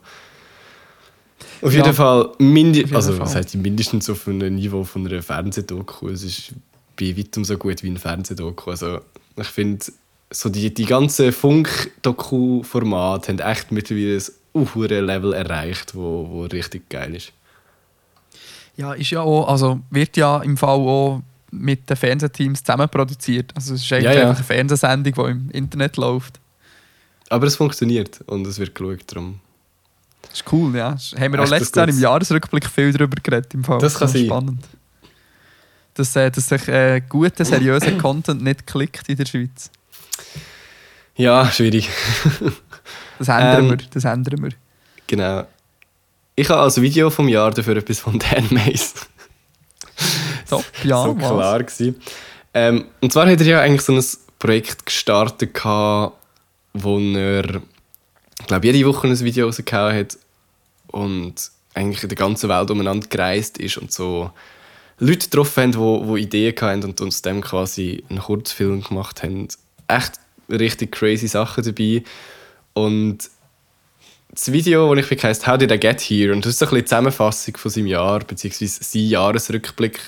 Auf Ja, jeden Fall, mindi jeden also Fall. was heißt mindestens auf einem Niveau von einer Fernsehdoku. Es ist bei weitem so gut wie ein Fernsehdoku. Also ich finde, so die, die ganzen Funk-Doku-Formate haben echt mittlerweile ein hohes Level erreicht, wo, wo richtig geil ist. Ja, ist ja auch, also wird ja im Fall auch mit den Fernsehteams zusammen produziert. Also es ist eigentlich Ja, ja. einfach eine Fernsehsendung, die im Internet läuft. Aber es funktioniert und es wird geschaut. Darum. Das ist cool, ja. Das Haben wir auch letztes Jahr im Jahresrückblick viel darüber geredet. Im Fall. Das kann sein. Spannend. Dass, äh, dass sich äh, guter, seriöser Content nicht klickt in der Schweiz. Ja, schwierig. Das ändern Ähm, wir. Das ändern wir. Genau. Ich habe als Video vom Jahr dafür etwas von Dan Mays. So was? klar gewesen. Ähm, und zwar hat er ja eigentlich so ein Projekt gestartet, wo er, ich glaube, jede Woche ein Video rausgehauen hat und eigentlich in der ganzen Welt umeinander gereist ist und so Leute getroffen haben, die wo, wo Ideen hatten und aus dem quasi einen Kurzfilm gemacht haben. Echt richtig crazy Sachen dabei. Und das Video, das ich wirklich heisst «How did I get here?» und das ist so ein bisschen die Zusammenfassung von seinem Jahr, beziehungsweise sein Jahresrückblick,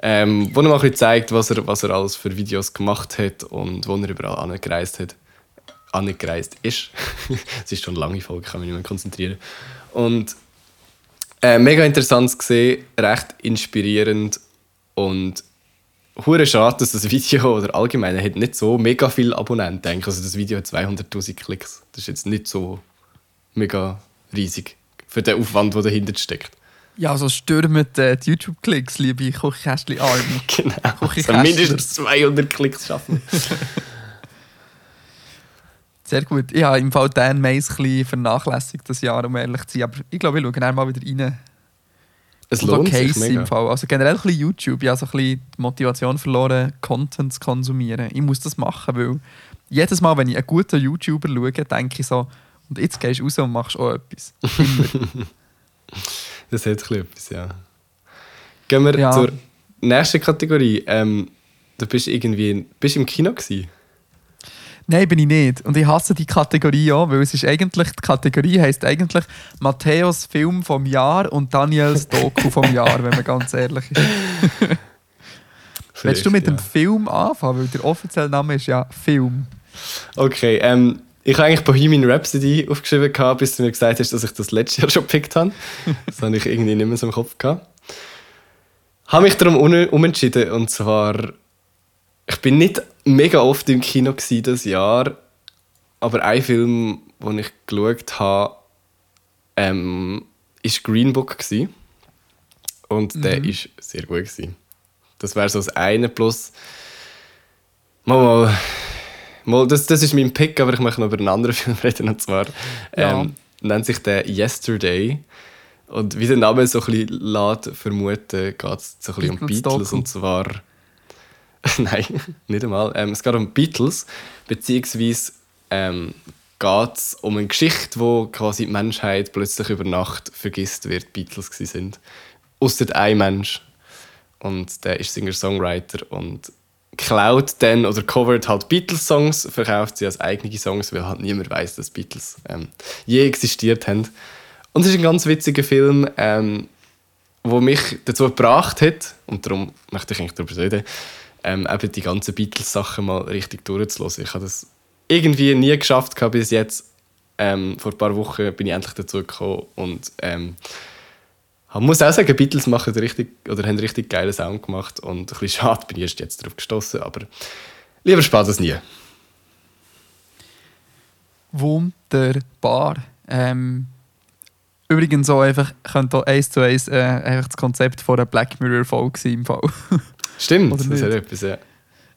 ähm, wo er mal zeigt, was er, was er alles für Videos gemacht hat und wo er überall angereist hat. Angereist ist. es ist schon eine lange Folge, ich kann mich nicht mehr konzentrieren. Und äh, mega interessant zu sehen, recht inspirierend und hure schade, dass das Video oder allgemein hat nicht so mega viele Abonnenten. denke. Also das Video hat 200'000 Klicks. Das ist jetzt nicht so mega riesig für den Aufwand, der dahinter steckt. Ja, so stürmen äh, die YouTube-Klicks, liebe Kochkästchen-Arme. Genau. Also mindestens 200 Klicks schaffen. Sehr gut. Ich habe im Fall Dan ein bisschen vernachlässigt das Jahr, um ehrlich zu sein. Aber ich glaube, ich schaue mal wieder rein. Es Und lohnt auch sich mega. im Fall. Also generell ein bisschen YouTube. Ich habe so ein bisschen die Motivation verloren, Content zu konsumieren. Ich muss das machen, weil jedes Mal, wenn ich einen guten YouTuber schaue, denke ich so, und jetzt gehst du raus und machst auch etwas. Das hat etwas, ja. Gehen wir Ja. zur nächsten Kategorie. Ähm, du bist irgendwie bist im Kino gewesen. Nein, bin ich nicht. Und ich hasse die Kategorie auch, weil es ist eigentlich, die Kategorie heisst eigentlich Matthäus Film vom Jahr und Daniels Doku vom Jahr, wenn man ganz ehrlich ist. Willst du mit ja. dem Film anfangen? Weil der offizielle Name ist ja Film. Okay, ähm, ich habe eigentlich Bohemian Rhapsody aufgeschrieben, gehabt, bis du mir gesagt hast, dass ich das letztes Jahr schon gepickt habe. das habe ich irgendwie nicht mehr so im Kopf gehabt. Habe mich darum umentschieden und zwar, ich bin nicht mega oft im Kino gewesen das Jahr, aber ein Film, den ich geschaut habe, ähm, ist Green Book gewesen. und der ist sehr gut gewesen. Das wäre so das eine plus mal, mal Mal, das, das ist mein Pick, aber ich möchte noch über einen anderen Film reden. Und zwar Ja. ähm, nennt sich der Yesterday. Und wie der Name so ein bisschen lässt vermuten, geht es so ein bisschen um Beatles. Und zwar. Nein, nicht einmal. Ähm, es geht um Beatles, beziehungsweise ähm, geht es um eine Geschichte, wo quasi die Menschheit plötzlich über Nacht vergisst, wer die Beatles gewesen sind. Ausser ein Mensch. Und der ist Singer-Songwriter und klaut dann oder covert halt Beatles-Songs, verkauft sie als eigene Songs, weil halt niemand weiß, dass Beatles ähm, je existiert haben. Und es ist ein ganz witziger Film, ähm, wo mich dazu gebracht hat, und darum möchte ich eigentlich darüber reden, ähm, eben die ganzen Beatles-Sachen mal richtig durchzulassen. Ich habe das irgendwie nie geschafft bis jetzt. Ähm, vor ein paar Wochen bin ich endlich dazu gekommen und ähm, ich muss auch sagen, Beatles machen richtig, oder haben richtig geilen Sound gemacht und ein bisschen schade bin ich erst jetzt darauf gestoßen, aber lieber spät als nie. Wunderbar. Ähm, übrigens auch einfach, könnte auch eins zu eins äh, einfach das Konzept von einer Black Mirror-Folge sein im Fall. Stimmt, das hat etwas, ja.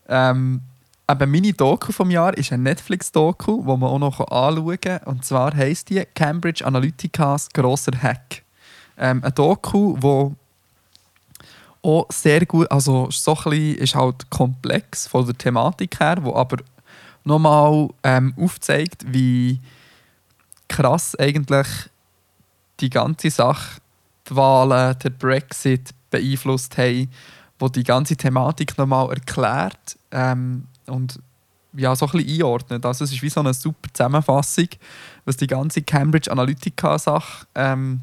Ähm, eben meine Doku vom Jahr ist eine Netflix-Doku, die man auch noch anschauen kann. Und zwar heisst die Cambridge Analytica's grosser Hack. Ähm, eine Doku, wo auch sehr gut, also so ein bisschen ist halt komplex von der Thematik her, wo aber nochmal ähm, aufzeigt, wie krass eigentlich die ganze Sache, die Wahlen, der Brexit beeinflusst haben, wo die ganze Thematik nochmal erklärt ähm, und ja, so ein bisschen einordnet. Also es ist wie so eine super Zusammenfassung, was die ganze Cambridge Analytica-Sache ähm,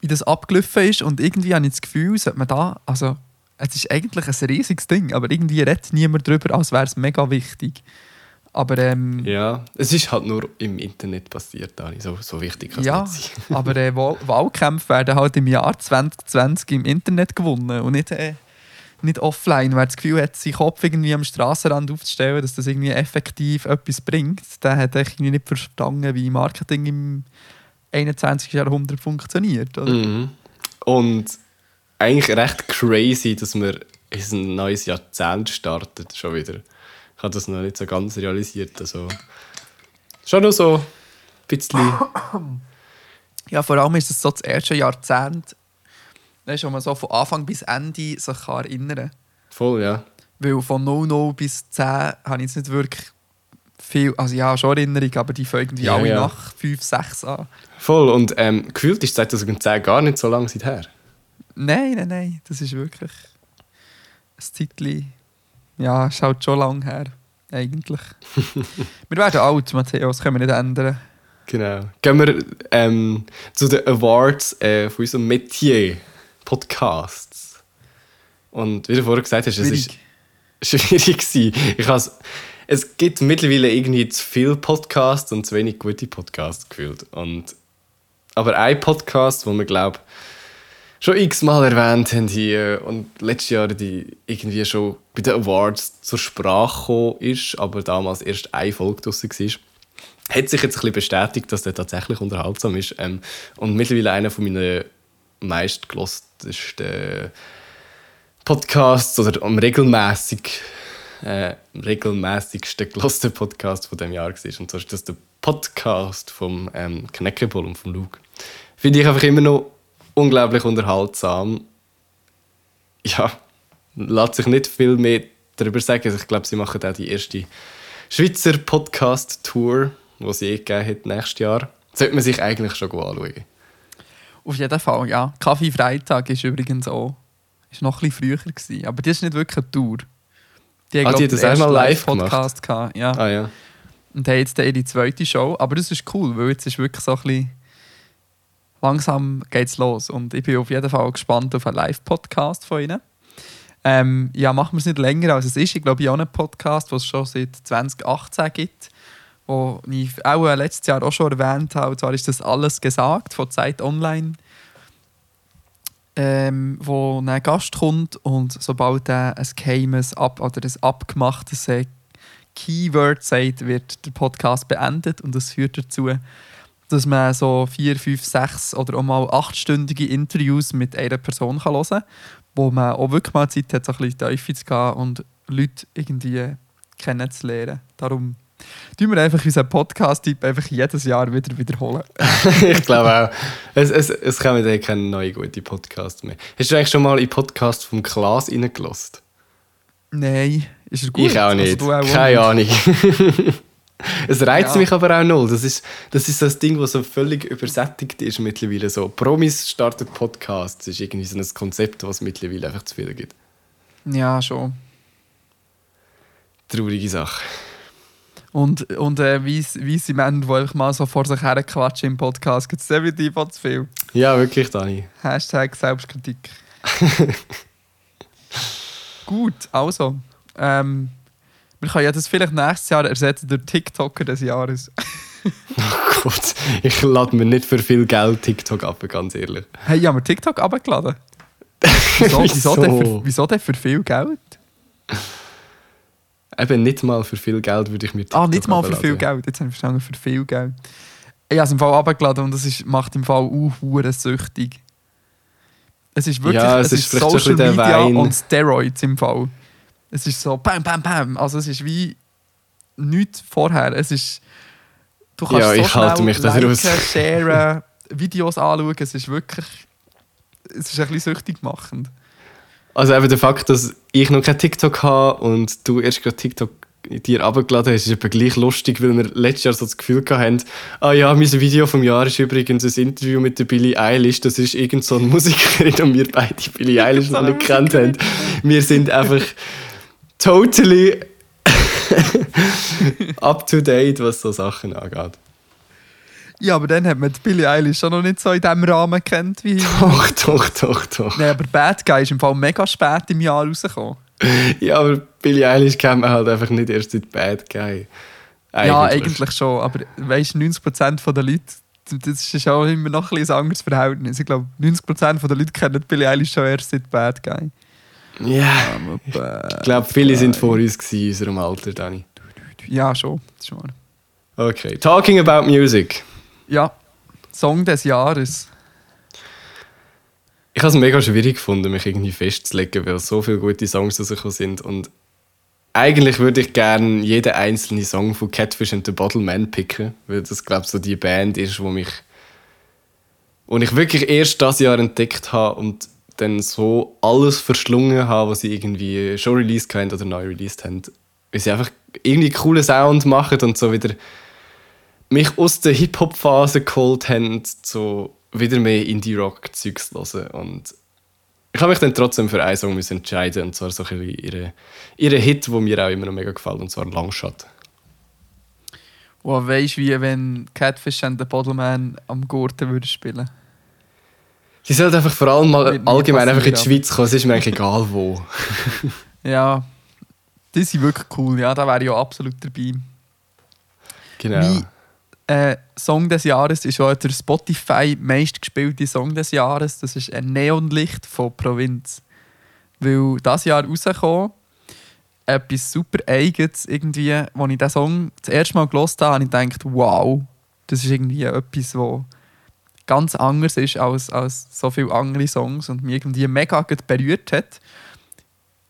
wie das abgelaufen ist und irgendwie habe ich das Gefühl, sollte man da, also es ist eigentlich ein riesiges Ding, aber irgendwie redet niemand darüber, als wäre es mega wichtig. Aber ähm, Ja, es ist halt nur im Internet passiert, Dani. So, so wichtig kann es ja, nicht sein. aber äh, Wahl Wahlkämpfe werden halt im Jahr 2020 im Internet gewonnen und nicht, äh, nicht offline. Wer das Gefühl hat, seinen Kopf irgendwie am Strassenrand aufzustellen, dass das irgendwie effektiv etwas bringt, der hat irgendwie nicht verstanden, wie Marketing im 21. Jahrhundert funktioniert. Oder? Mhm. Und eigentlich recht crazy, dass wir in ein neues Jahrzehnt startet, schon wieder. Ich habe das noch nicht so ganz realisiert. Also, schon noch so ein bisschen. Ja, vor allem ist es so das erste Jahrzehnt, weißt, wo man so von Anfang bis Ende sich erinnern kann. Voll, ja. Weil von 00 bis 10 habe ich jetzt nicht wirklich viel, also ja, schon Erinnerung, aber die fangen irgendwie Ja, alle ja. nach 5, 6 an. Voll. Und ähm, gefühlt ist 2010 gar nicht so lange seither. Nein, nein, nein, das ist wirklich ein Zeitchen. Ja, ist halt schon lang her, eigentlich. wir werden alt, Matteo, das können wir nicht ändern. Genau. Gehen wir ähm, zu den Awards äh, von unserem Metier Podcasts. Und wie du vorher gesagt hast, es ist schwierig gewesen. Ich es gibt mittlerweile irgendwie zu viele Podcasts und zu wenig gute Podcasts gefühlt. Und, aber ein Podcast, wo wir glaube schon x-mal erwähnt haben hier und letztes Jahr die irgendwie schon bei den Awards zur Sprache gekommen ist, aber damals erst eine Folge draussen war, hat sich jetzt ein bisschen bestätigt, dass der tatsächlich unterhaltsam ist ähm, und mittlerweile einer von meinen meistgelostesten Podcasts oder am regelmäßig äh, regelmäßigsten gelosten Podcast von dem Jahr war. Und zwar ist das der Podcast vom ähm, Knäckebull und vom Luke. Finde ich einfach immer noch unglaublich unterhaltsam. Ja, lässt sich nicht viel mehr darüber sagen. Also ich glaube, sie machen auch die erste Schweizer Podcast-Tour, die sie eh gegeben hat nächstes Jahr. Sollte man sich eigentlich schon anschauen. Auf jeden Fall, ja. Kaffee Freitag ist übrigens auch ist noch ein bisschen früher gewesen, aber das ist nicht wirklich eine Tour. Die Ah, die glaub, das den live Live-Podcast gehabt, ja. Ah ja. Und haben jetzt ihre zweite Show. Aber das ist cool, weil jetzt ist wirklich so ein bisschen langsam geht's los. Und ich bin auf jeden Fall gespannt auf einen Live-Podcast von ihnen. Ähm, ja, machen wir es nicht länger als es ist. Ich glaube, ich habe auch einen Podcast, den es schon seit 2018 gibt, wo ich auch letztes Jahr auch schon erwähnt habe. Und zwar ist das «Alles gesagt» von «Zeit Online», ähm, wo ein Gast kommt und sobald er ein geheimes ab oder ein abgemachtes äh, Keyword sagt, wird der Podcast beendet und das führt dazu, dass man so vier, fünf, sechs oder auch mal achtstündige Interviews mit einer Person kann hören kann, wo man auch wirklich mal Zeit hat, so ein bisschen tiefer zu gehen und Leute irgendwie kennenzulernen. Darum tun wir einfach unseren Podcast-Typ einfach jedes Jahr wieder wiederholen. ich glaube auch. Es, es, es kommen dann keine neuen guten Podcasts mehr. Hast du eigentlich schon mal in Podcast vom Klaas reingelassen? Nein, ist er gut? Ich auch Also nicht. du auch Keine nicht? Ahnung. es reizt Ja. mich aber auch null. Das ist, das ist das Ding, das so völlig übersättigt ist mittlerweile. So, Promis starten Podcasts. Das ist irgendwie so ein Konzept, was mittlerweile einfach zu viel gibt. Ja, schon. Traurige Sache. Und, und äh, wie sie Männer, die einfach mal so vor sich her quatschen im Podcast, gibt es definitiv auch zu viel. Ja, wirklich, Dani. Hashtag Selbstkritik. Gut, also. Ähm, wir können ja das vielleicht nächstes Jahr ersetzen durch TikToker des Jahres. Oh Gott, ich lade mir nicht für viel Geld TikTok ab, ganz ehrlich. Hey, haben wir TikTok abgeladen? Wieso, wieso, denn für, wieso denn für viel Geld? Eben nicht mal für viel Geld würde ich mir TikTok Ah, nicht mal für viel Geld. Jetzt habe ich verstanden, für viel Geld. Ich habe es im Fall abgeladen und das ist, macht im Fall auch süchtig. Es ist wirklich Ja, es es ist ist Social Media Wein. und Steroids im Fall. Es ist so bam, bam, bam. Also es ist wie nichts vorher. Es ist... Du kannst Ja, so ich halte mich da liken, raus. sharen, Videos anschauen. Es ist wirklich... Es ist ein bisschen süchtig machend. Also eben der Fakt, dass ich noch kein TikTok habe und du erst gerade TikTok dir abgeladen hast, ist etwa gleich lustig, weil wir letztes Jahr so das Gefühl hatten, ah ja, mein Video vom Jahr ist übrigens ein Interview mit der Billie Eilish. Das ist irgend so eine Musikerin und wir beide Billie Eilish noch nicht gekannt haben. Wir sind einfach totally up to date, was so Sachen angeht. Ja, aber dann hat man die Billie Eilish schon noch nicht so in diesem Rahmen kennt wie. Doch, doch, doch, doch. Nein, aber Bad Guy ist im Fall mega spät im Jahr rausgekommen. Ja, aber Billie Eilish kennt man halt einfach nicht erst seit Bad Guy. Ja, eigentlich schon. Aber weißt du, 90% der Leute, das ist auch immer noch ein, ein anderes Verhältnis. Ich glaube, 90% der Leute kennen Billie Eilish schon erst seit Bad Guy. Ja, Aber ich glaube, viele sind Guy. vor uns gewesen, in unserem Alter, Dani. Ja, schon. Okay, talking about music. Ja, Song des Jahres. Ich habe es mega schwierig gefunden, mich irgendwie festzulegen, weil so viele gute Songs rausgekommen sind. Und eigentlich würde ich gerne jeden einzelnen Song von Catfish and the Bottle Man picken, weil das, glaube ich, so die Band ist, wo mich wo ich wirklich erst das Jahr entdeckt habe und dann so alles verschlungen habe, was sie irgendwie schon released haben oder neu released haben. Weil sie einfach irgendwie coolen Sound machen und so wieder mich aus der Hip-Hop-Phase geholt haben, so wieder mehr Indie-Rock-Zeugs zu hören. Und ich habe mich dann trotzdem für einen Song müssen entscheiden und zwar so ein bisschen ihre, ihre Hit, wo mir auch immer noch mega gefällt, und zwar Longshot. Wo weißt du, wie wenn Catfish and the Bottleman am Gurten würde spielen? Sie sollte einfach vor allem mal allgemein einfach in die Schweiz kommen, es ist mir eigentlich egal wo. Ja, die sind wirklich cool. Ja, da wäre ich auch absolut dabei. Genau. Mein äh, Song des Jahres ist auch der Spotify meistgespielte Song des Jahres. Das ist ein Neonlicht von Provinz. Weil das Jahr rausgekommen, etwas super Eigenes irgendwie, als ich diesen Song das erste Mal gehört habe, habe ich gedacht, wow, das ist irgendwie etwas, was ganz anders ist als, als so viele andere Songs und mich irgendwie mega berührt hat.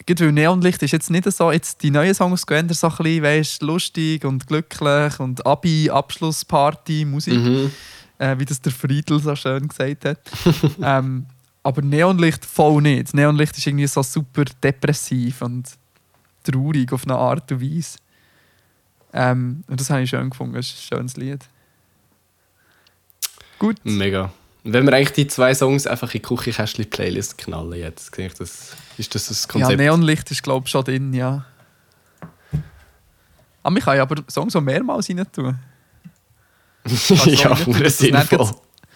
Gerade weil Neonlicht ist jetzt nicht so, jetzt die neuen Songs gehen so ein bisschen, weißt, lustig und glücklich und Abi, Abschlussparty, Musik, Mhm. äh, wie das der Friedel so schön gesagt hat. ähm, aber Neonlicht voll nicht. Neonlicht ist irgendwie so super depressiv und traurig auf eine Art und Weise. Ähm, und das habe ich schön gefunden, das ist ein schönes Lied. Gut. Mega. Wenn wir eigentlich die zwei Songs einfach in die Küchenkästchen-Playlist knallen jetzt, sehe ich das, ist das das Ja, Konzept? Neonlicht ist glaube ich schon drin, ja. Aber man kann ja aber Songs auch mehrmals rein tun. ja, nur dass das nicht sinnvoll.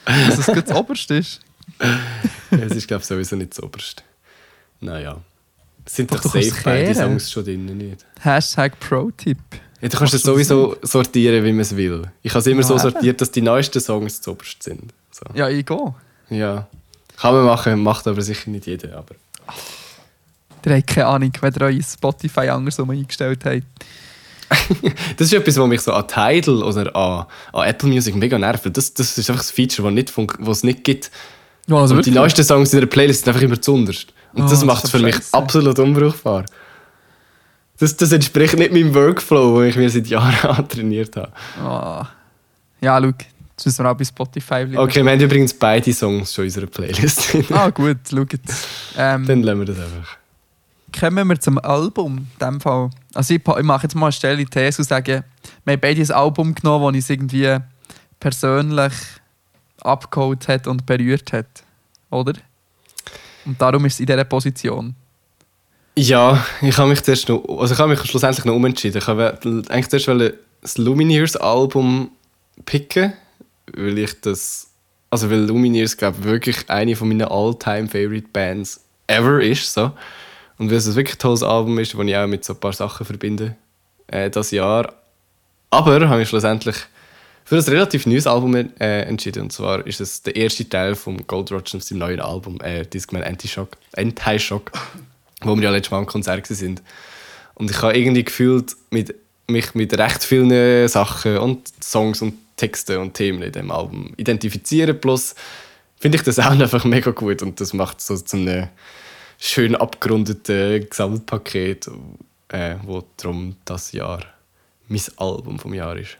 Dass es das Oberste ist. Es ist, glaube ich, sowieso nicht das Oberste. Naja. Es sind doch, Doch, safe beide. Songs schon drin, nicht? Hashtag Pro-Tipp. Ja, du kannst es sowieso sortieren, wie man es will. Ich habe es immer Ja, so sortiert, dass die neuesten Songs das Oberste sind. So. Ja, ich gehe. Ja. Kann man machen, macht aber sicher nicht jeder. Aber Ihr habt keine Ahnung, wenn ihr euch Spotify andersrum eingestellt habt. das ist etwas, was mich so an Tidal oder an, an Apple Music mega nervt. Das, das ist einfach ein Feature, das nicht es nicht gibt. Ja, also Und die neuesten Songs in der Playlist sind einfach immer zuunterst. Und Oh, das macht es für mich scheisse. absolut unbrauchbar. Das, das entspricht nicht meinem Workflow, den ich mir seit Jahren antrainiert habe. Ah. Ja, schau, jetzt müssen wir auch bei Spotify bleiben. Okay, wir haben übrigens beide Songs schon in unserer Playlist. Ah, gut, schaut. Ähm, Dann lassen wir das einfach. kommen wir zum Album. In dem Fall. Also ich, ich mache jetzt mal eine Stelle These und sage, wir haben beide ein Album genommen, das uns irgendwie persönlich abgeholt hat und berührt hat. Oder? Und darum ist es in dieser Position. Ja, ich habe mich zuerst noch, also ich habe mich schlussendlich noch umentschieden. Ich habe eigentlich zuerst das Lumineers Album picken, weil ich das, also weil Lumineers glaube ich wirklich eine von meinen all-time favorite Bands ever ist so und weil es ein wirklich tolles Album ist, das ich auch mit so ein paar Sachen verbinde äh, das Jahr. Aber habe ich schlussendlich für ein relativ neues Album äh, entschieden und zwar ist es der erste Teil vom Gold Roger auf seinem neuen Album, äh, Discman Anti-Shock, Anti-Shock wo wir ja letztes Mal am Konzert sind. Und ich habe irgendwie gefühlt, mit, mich mit recht vielen Sachen und Songs und Texten und Themen in dem Album identifizieren. Plus finde ich das auch einfach mega gut und das macht so zu einem schön abgerundeten Gesamtpaket, äh, wo darum das Jahr mein Album vom Jahr ist.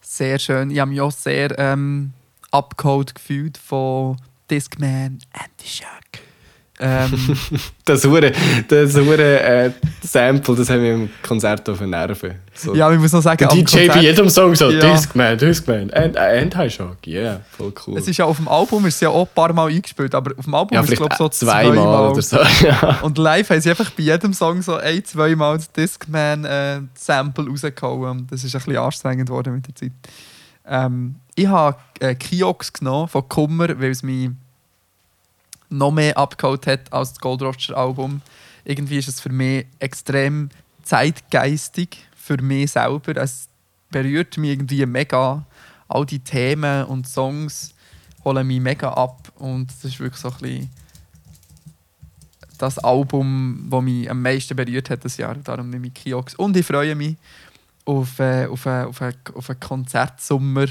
Sehr schön. Ich habe mich auch sehr ähm, abgeholt gefühlt von Discman Anti-Shock. Ähm, Das hure, das hure äh, Sample, das haben wir im Konzert auf den Nerven. So. ja, ich muss noch sagen, DJ bei jedem Song so, Ja. Discman, Discman, and, and High Shock, yeah, voll cool. es ist ja auf dem Album ist es ja auch ein paar Mal eingespielt, aber auf dem Album ja, ist es glaube ich so zweimal zweimal. oder so. Ja. Und live haben sie einfach bei jedem Song so ein, zweimal das Discman-Sample rausgehauen. Und Das ist ein bisschen anstrengend geworden mit der Zeit. Ähm, ich habe äh, Kiox genommen von Kummer, weil es mich noch mehr abgeholt hat als das Gold Roger Album. Irgendwie ist es für mich extrem zeitgeistig, für mich selber. Es berührt mich irgendwie mega. All die Themen und Songs holen mich mega ab. Und das ist wirklich so ein bisschen das Album, das mich am meisten berührt hat das Jahr. Darum nehme ich Kiox. Und ich freue mich auf, äh, auf, äh, auf, auf einen Konzertsommer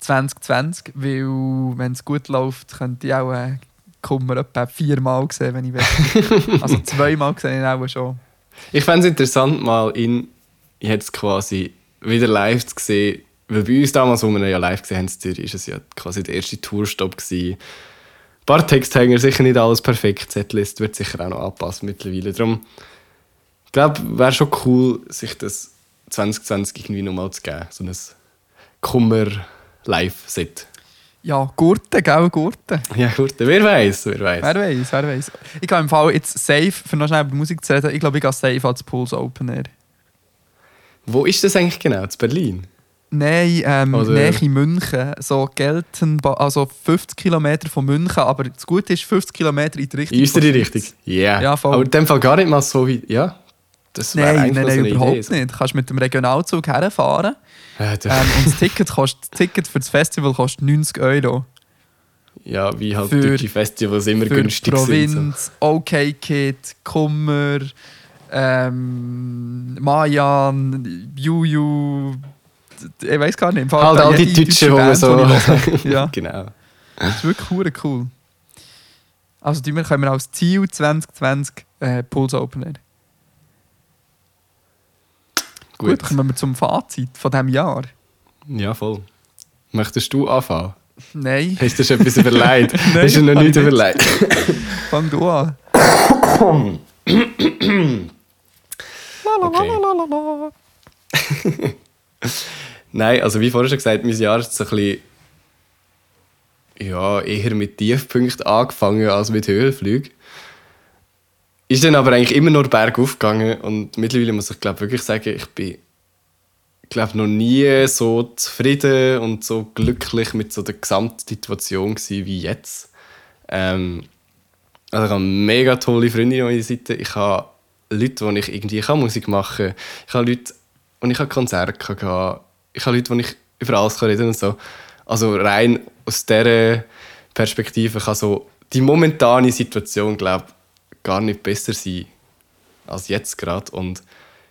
2020, weil, wenn es gut läuft, könnte ich auch äh, Kummer etwa viermal sehen, wenn ich will. also zweimal gesehen ich auch schon. Ich fände es interessant, mal in jetzt quasi wieder live zu sehen, weil bei uns damals, wo wir ihn ja live gesehen haben, ist es ja quasi der erste Tourstopp gewesen. Ein paar Texthänger, sicher nicht alles perfekt, Setlist wird sicher auch noch anpassen mittlerweile. Darum, ich glaube, wäre schon cool, sich das 2020 irgendwie nochmal zu geben, so ein Kummer-Live-Set. Ja, Gurten, gell, Gurten. Ja gut, wer weiß, wer weiß. Wer weiß, wer weiß. Ich gehe im Fall jetzt safe, für noch schnell über Musik zu reden, ich glaube, ich gehe safe als Pulse Open Air. Wo ist das eigentlich genau? Zu Berlin? Nein, ähm, Oder- Nähe in München. So gelten, also 50 Kilometer von München, aber das Gute ist 50 Kilometer in die Richtung. In von Richtung? Ja. Ja, voll. Aber in dem Fall gar nicht mal so wie. Ja, das Nein, nein, so nein, überhaupt Idee. so. nicht. Du kannst mit dem Regionalzug herfahren der- ähm, und das Ticket, kostet, das Ticket für das Festival kostet 90 Euro. ja, wie halt für- deutsche Festivals immer Für günstig sind. Provinz, OK Kid, Kummer, ähm, Mayan, Juju, ich weiß gar nicht. So. Halt all die Deutschen, so. die höre. Ja. genau. Das ist wirklich cool. Also die können wir als Ziel 2020 äh, Pulse Open Air. Gut, Gut. kommen wir zum Fazit von diesem Jahr. Ja, voll. Möchtest du anfangen? Nein, Hast du schon etwas überlegt? Nein, Hast du noch nichts ich nicht. überlegt? fang du an. Okay. Nein, also wie vorher schon gesagt, mein Jahr ist so ein bisschen ja, eher mit Tiefpunkten angefangen als mit Höhenflügen. Ist dann aber eigentlich immer nur bergauf gegangen und mittlerweile muss ich glaube wirklich sagen, ich bin glaube noch nie so zufrieden und so glücklich mit so der Gesamtsituation gewesen wie jetzt. Ähm, also ich habe mega tolle Freunde an meiner Seite. Ich habe Leute, die ich irgendwie ich kann Musik machen kann. Ich habe Leute, und ich habe Konzerte gehabt. Ich habe Leute, die ich über alles kann reden und so. Also rein aus dieser Perspektive kann so die momentane Situation, glaube gar nicht besser sein als jetzt gerade. Und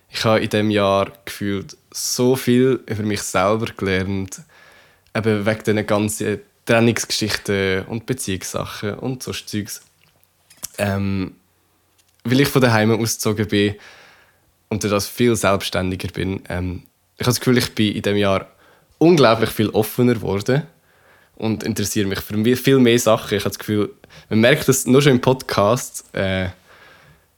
ich habe in diesem Jahr gefühlt so viel über mich selber gelernt, eben wegen diesen ganzen Trennungsgeschichten und Beziehungssachen und so Zeugs. Ähm, weil ich von daheim ausgezogen bin und das viel selbstständiger bin. Ähm, ich habe das Gefühl, ich bin in diesem Jahr unglaublich viel offener geworden und interessiere mich für viel mehr Sachen. Ich habe das Gefühl, man merkt das nur schon im Podcast, äh,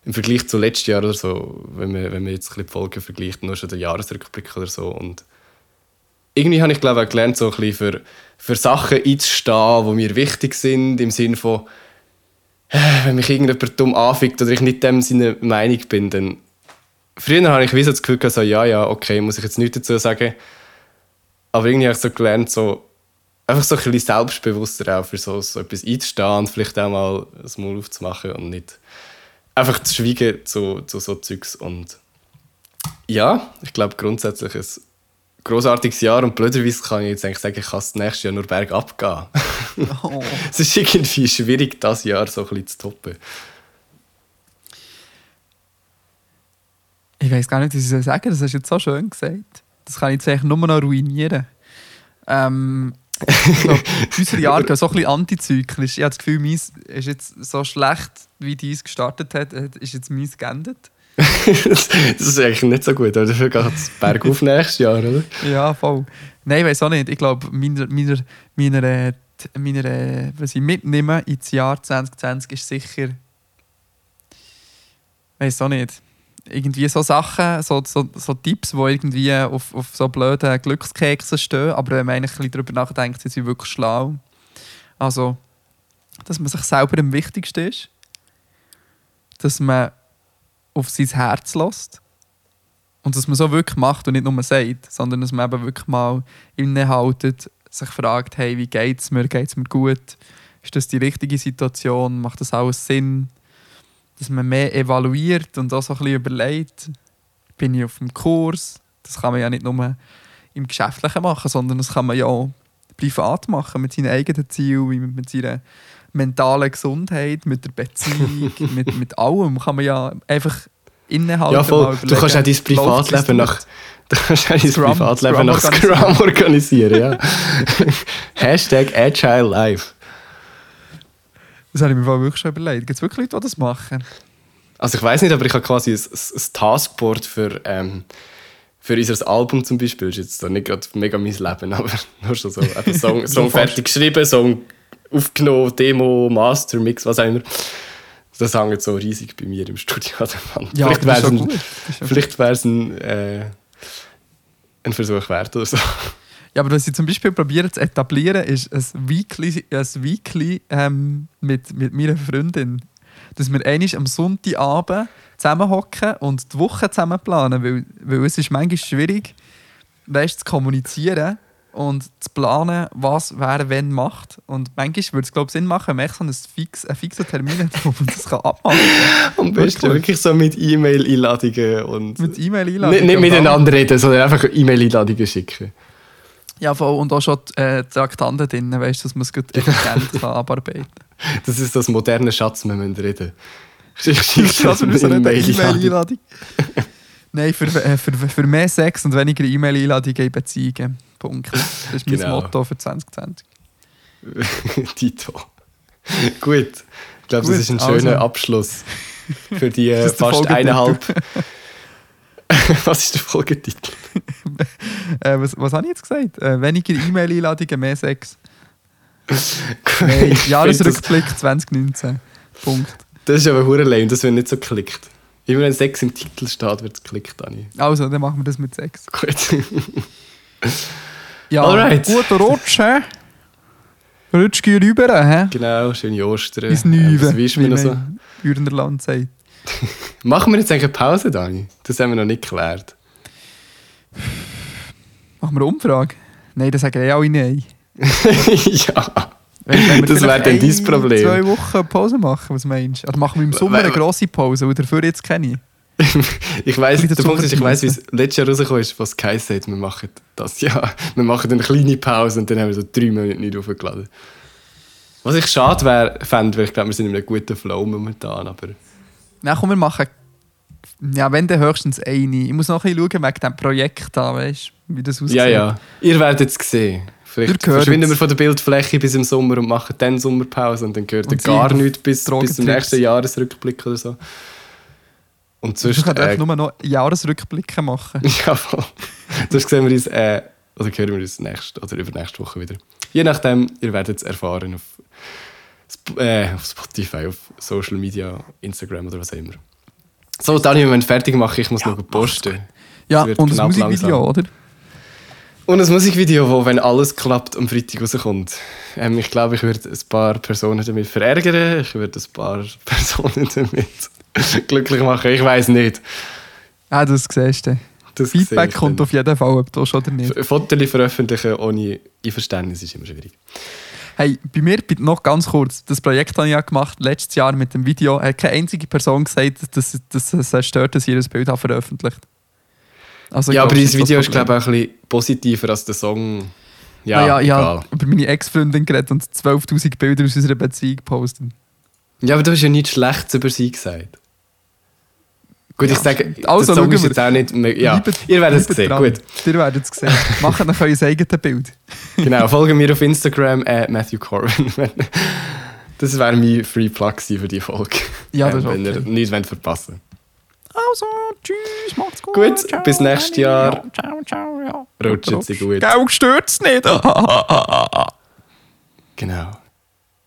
im Vergleich zu letztes Jahr oder so, wenn man, wenn man jetzt die Folgen vergleicht, nur schon den Jahresrückblick oder so. Und irgendwie habe ich glaube auch gelernt, so ein bisschen für, für Sachen einzustehen, die mir wichtig sind, im Sinne von, äh, wenn mich irgendjemand dumm anfickt oder ich nicht dem seine Meinung bin, dann früher habe ich so das Gefühl gehabt, so, ja, ja, okay, muss ich jetzt nichts dazu sagen. Aber irgendwie habe ich so gelernt, so, einfach so ein bisschen selbstbewusster auch für so, so etwas einzustehen und vielleicht auch mal das Maul aufzumachen und nicht einfach zu schweigen zu, zu so Zeugs. Und ja, ich glaube grundsätzlich ein großartiges Jahr und blöderweise kann ich jetzt eigentlich sagen, ich kann das nächste Jahr nur bergab gehen. Oh. es ist irgendwie schwierig, das Jahr so ein bisschen zu toppen. Ich weiß gar nicht, was ich soll sagen Das hast du jetzt so schön gesagt. Das kann ich jetzt eigentlich nur noch ruinieren. Ähm, ich glaub, unsere Jahre gehen so ein bisschen antizyklisch. Ich habe das Gefühl, meins ist jetzt so schlecht, wie dies gestartet hat, ist jetzt meins geendet. das ist eigentlich nicht so gut, aber dafür geht es bergauf nächstes Jahr, oder? Ja, voll. Nein, ich weiß auch nicht. Ich glaube, meiner, meiner, meiner äh, meiner, äh, was ich mitnehme ins Jahr 2020 ist sicher, weiß auch nicht, irgendwie so Sachen, so, so, so Tipps, die irgendwie auf, auf so blöden Glückskeksen stehen, aber wenn man ein bisschen darüber nachdenkt, sind sie wirklich schlau. Also, dass man sich selber am wichtigsten ist, dass man auf sein Herz lässt und dass man so wirklich macht und nicht nur sagt, sondern dass man eben wirklich mal innehaltet, sich fragt, hey, wie geht's mir, geht's mir gut, ist das die richtige Situation, macht das alles Sinn, dass man mehr evaluiert und auch so ein bisschen überlegt, bin ich auf dem Kurs, das kann man ja nicht nur im Geschäftlichen machen, sondern das kann man ja auch privat machen, mit seinen eigenen Zielen, mit seiner mentalen Gesundheit, mit der Beziehung, mit, mit allem kann man ja einfach innehalten. Ja, voll. Du kannst auch dein Privatleben nach, du kannst auch dein Privatleben nach Scrum organisieren, ja. Hashtag Agile Life. Das habe ich mir wirklich schon überlegt. Gibt es wirklich Leute, die das machen? Also ich weiß nicht, aber ich habe quasi ein, ein Taskboard für, ähm, für unser Album zum Beispiel. Das ist jetzt da nicht gerade mega mein Leben, aber nur schon so. Eben Song, Song fertig geschrieben, Song aufgenommen, Demo, Master, Mix, was auch immer. Das hängt so riesig bei mir im Studio an der Wand. vielleicht das ist wäre es ein, vielleicht wär's ein, äh, ein Versuch wert oder so. Ja, aber was ich zum Beispiel probiere zu etablieren, ist ein Weekly, ein Weekly ähm, mit, mit meiner Freundin. Dass wir einmal am Sonntagabend zusammenhocken und die Woche zusammen planen. Weil, weil es ist manchmal schwierig, weißt, zu kommunizieren und zu planen, was wer wenn macht. Und manchmal würde es glaube ich, Sinn machen, wenn man so einen, fix, einen fixen Termin hat, wo man das kann abmachen kann. Am besten Wirklich? wirklich so mit E-Mail-Einladungen und... Mit E-Mail-Einladungen. nicht, nicht miteinander reden, sondern einfach E-Mail-Einladungen schicken. Ja, voll. Und auch schon die äh, Traktanten drin, weißt, dass man es gut effizient kann abarbeiten kann. Das ist das moderne Schatz, wir müssen reden. Ich schicke in eine E-Mail-Einladung. Nein, für, äh, für, für mehr Sex und weniger E-Mail-Einladungen in Beziehungen. Punkt. Das ist mein Genau. Motto für 2020. Tito. Gut. Ich glaube, das ist ein also. schöner Abschluss für die äh, fast eineinhalb. Was ist der Folgetitel? Äh, was, was habe ich jetzt gesagt? Äh, weniger E-Mail-Einladungen, mehr Sex. Nein, Jahresrückblick 2019. Punkt. Das ist aber hure lame, das wird nicht so geklickt. Immer wenn Sex im Titel steht, wird es geklickt, Dani. Also, dann machen wir das mit Sex. Gut. Ja, Alright. guter Rutsch, hä? Rutsch rüber, hä? genau, schöne Ostern. Äh, Neuwe, willst du mir noch so? Jürnerland sagt. Machen wir jetzt eigentlich eine Pause, Dani? Das haben wir noch nicht geklärt. Machen wir eine Umfrage? Nein, das sagen ja alle nein. ja. Wenn, wenn wir Das wäre dann dein ein, Problem. zwei Wochen Pause machen, was meinst du? Oder machen wir im Sommer eine Weil- grosse Pause, und dafür jetzt keine? Ich weiß, der Punkt ist, ich weiß, wie es letztes Jahr rausgekommen ist, was geheißen hat, wir machen das Jahr. Wir machen eine kleine Pause und dann haben wir so drei Monate nicht aufgeladen. Was ich schade wäre, fände, weil ich glaube, wir sind in einem guten Flow momentan, aber Nein, komm, wir machen. Ja, wenn dann höchstens eine. Ich muss noch ein bisschen schauen wegen diesem Projekt da, weißt wie das aussieht. ja, ja. Ihr werdet es sehen. Vielleicht verschwinden wir von der Bildfläche bis im Sommer und machen dann Sommerpause und dann gehört Und gar nichts bis, bis zum nächsten Jahresrückblick oder so. Und sonst... können Äh, nur noch Jahresrückblicke machen. Ja, voll. Sonst sehen wir uns, äh, oder hören wir uns nächste oder übernächste Woche wieder. Je nachdem, ihr werdet es erfahren auf, Sp äh, auf Spotify, auf Social Media, Instagram oder was auch immer. So, Dani, wir müssen fertig machen, ich muss noch posten. Ja, und das knapp Musikvideo, langsam. oder? Und ein Musikvideo, wo, wenn alles klappt, am Freitag rauskommt. Ähm, ich glaube, ich würde ein paar Personen damit verärgern, ich würde ein paar Personen damit glücklich machen, ich weiß nicht. Ah, das siehst du. Das Feedback kommt dann. auf jeden Fall, ob du schon oder nicht. F- Fotos veröffentlichen ohne Einverständnis ist immer schwierig. Hey, bei mir, noch ganz kurz, das Projekt habe ich ja gemacht, letztes Jahr mit dem Video, hat keine einzige Person gesagt, dass, dass es stört, dass ihr Bild habe veröffentlicht also, ja, aber das Video ist, glaube ich, auch ein bisschen positiver als der Song. Ja, Ja, ja, ich habe über meine Ex-Freundin geredet und 12'000 Bilder aus unserer Beziehung gepostet. Ja, aber du hast ja nichts Schlechtes über sie gesagt. Gut, ich Ja, sage, stimmt. Also, der Song ist jetzt auch nicht... mehr- Ja, Bleibt- ihr werdet es sehen, dran. gut. Ihr werdet es sehen. Macht dann euer eigenes Bild. Genau, folgen mir auf Instagram, äh, Matthew Corbin. das wäre mein Free Plug für die Folge. Ja, das ist Wenn ihr okay. nichts wollt verpassen Also, tschüss, macht's gut. Gut, ciao, bis nächstes Jahr. Ja, ciao, ciao, ja. Rutscht sie gut. Gell, stört's nicht. Genau.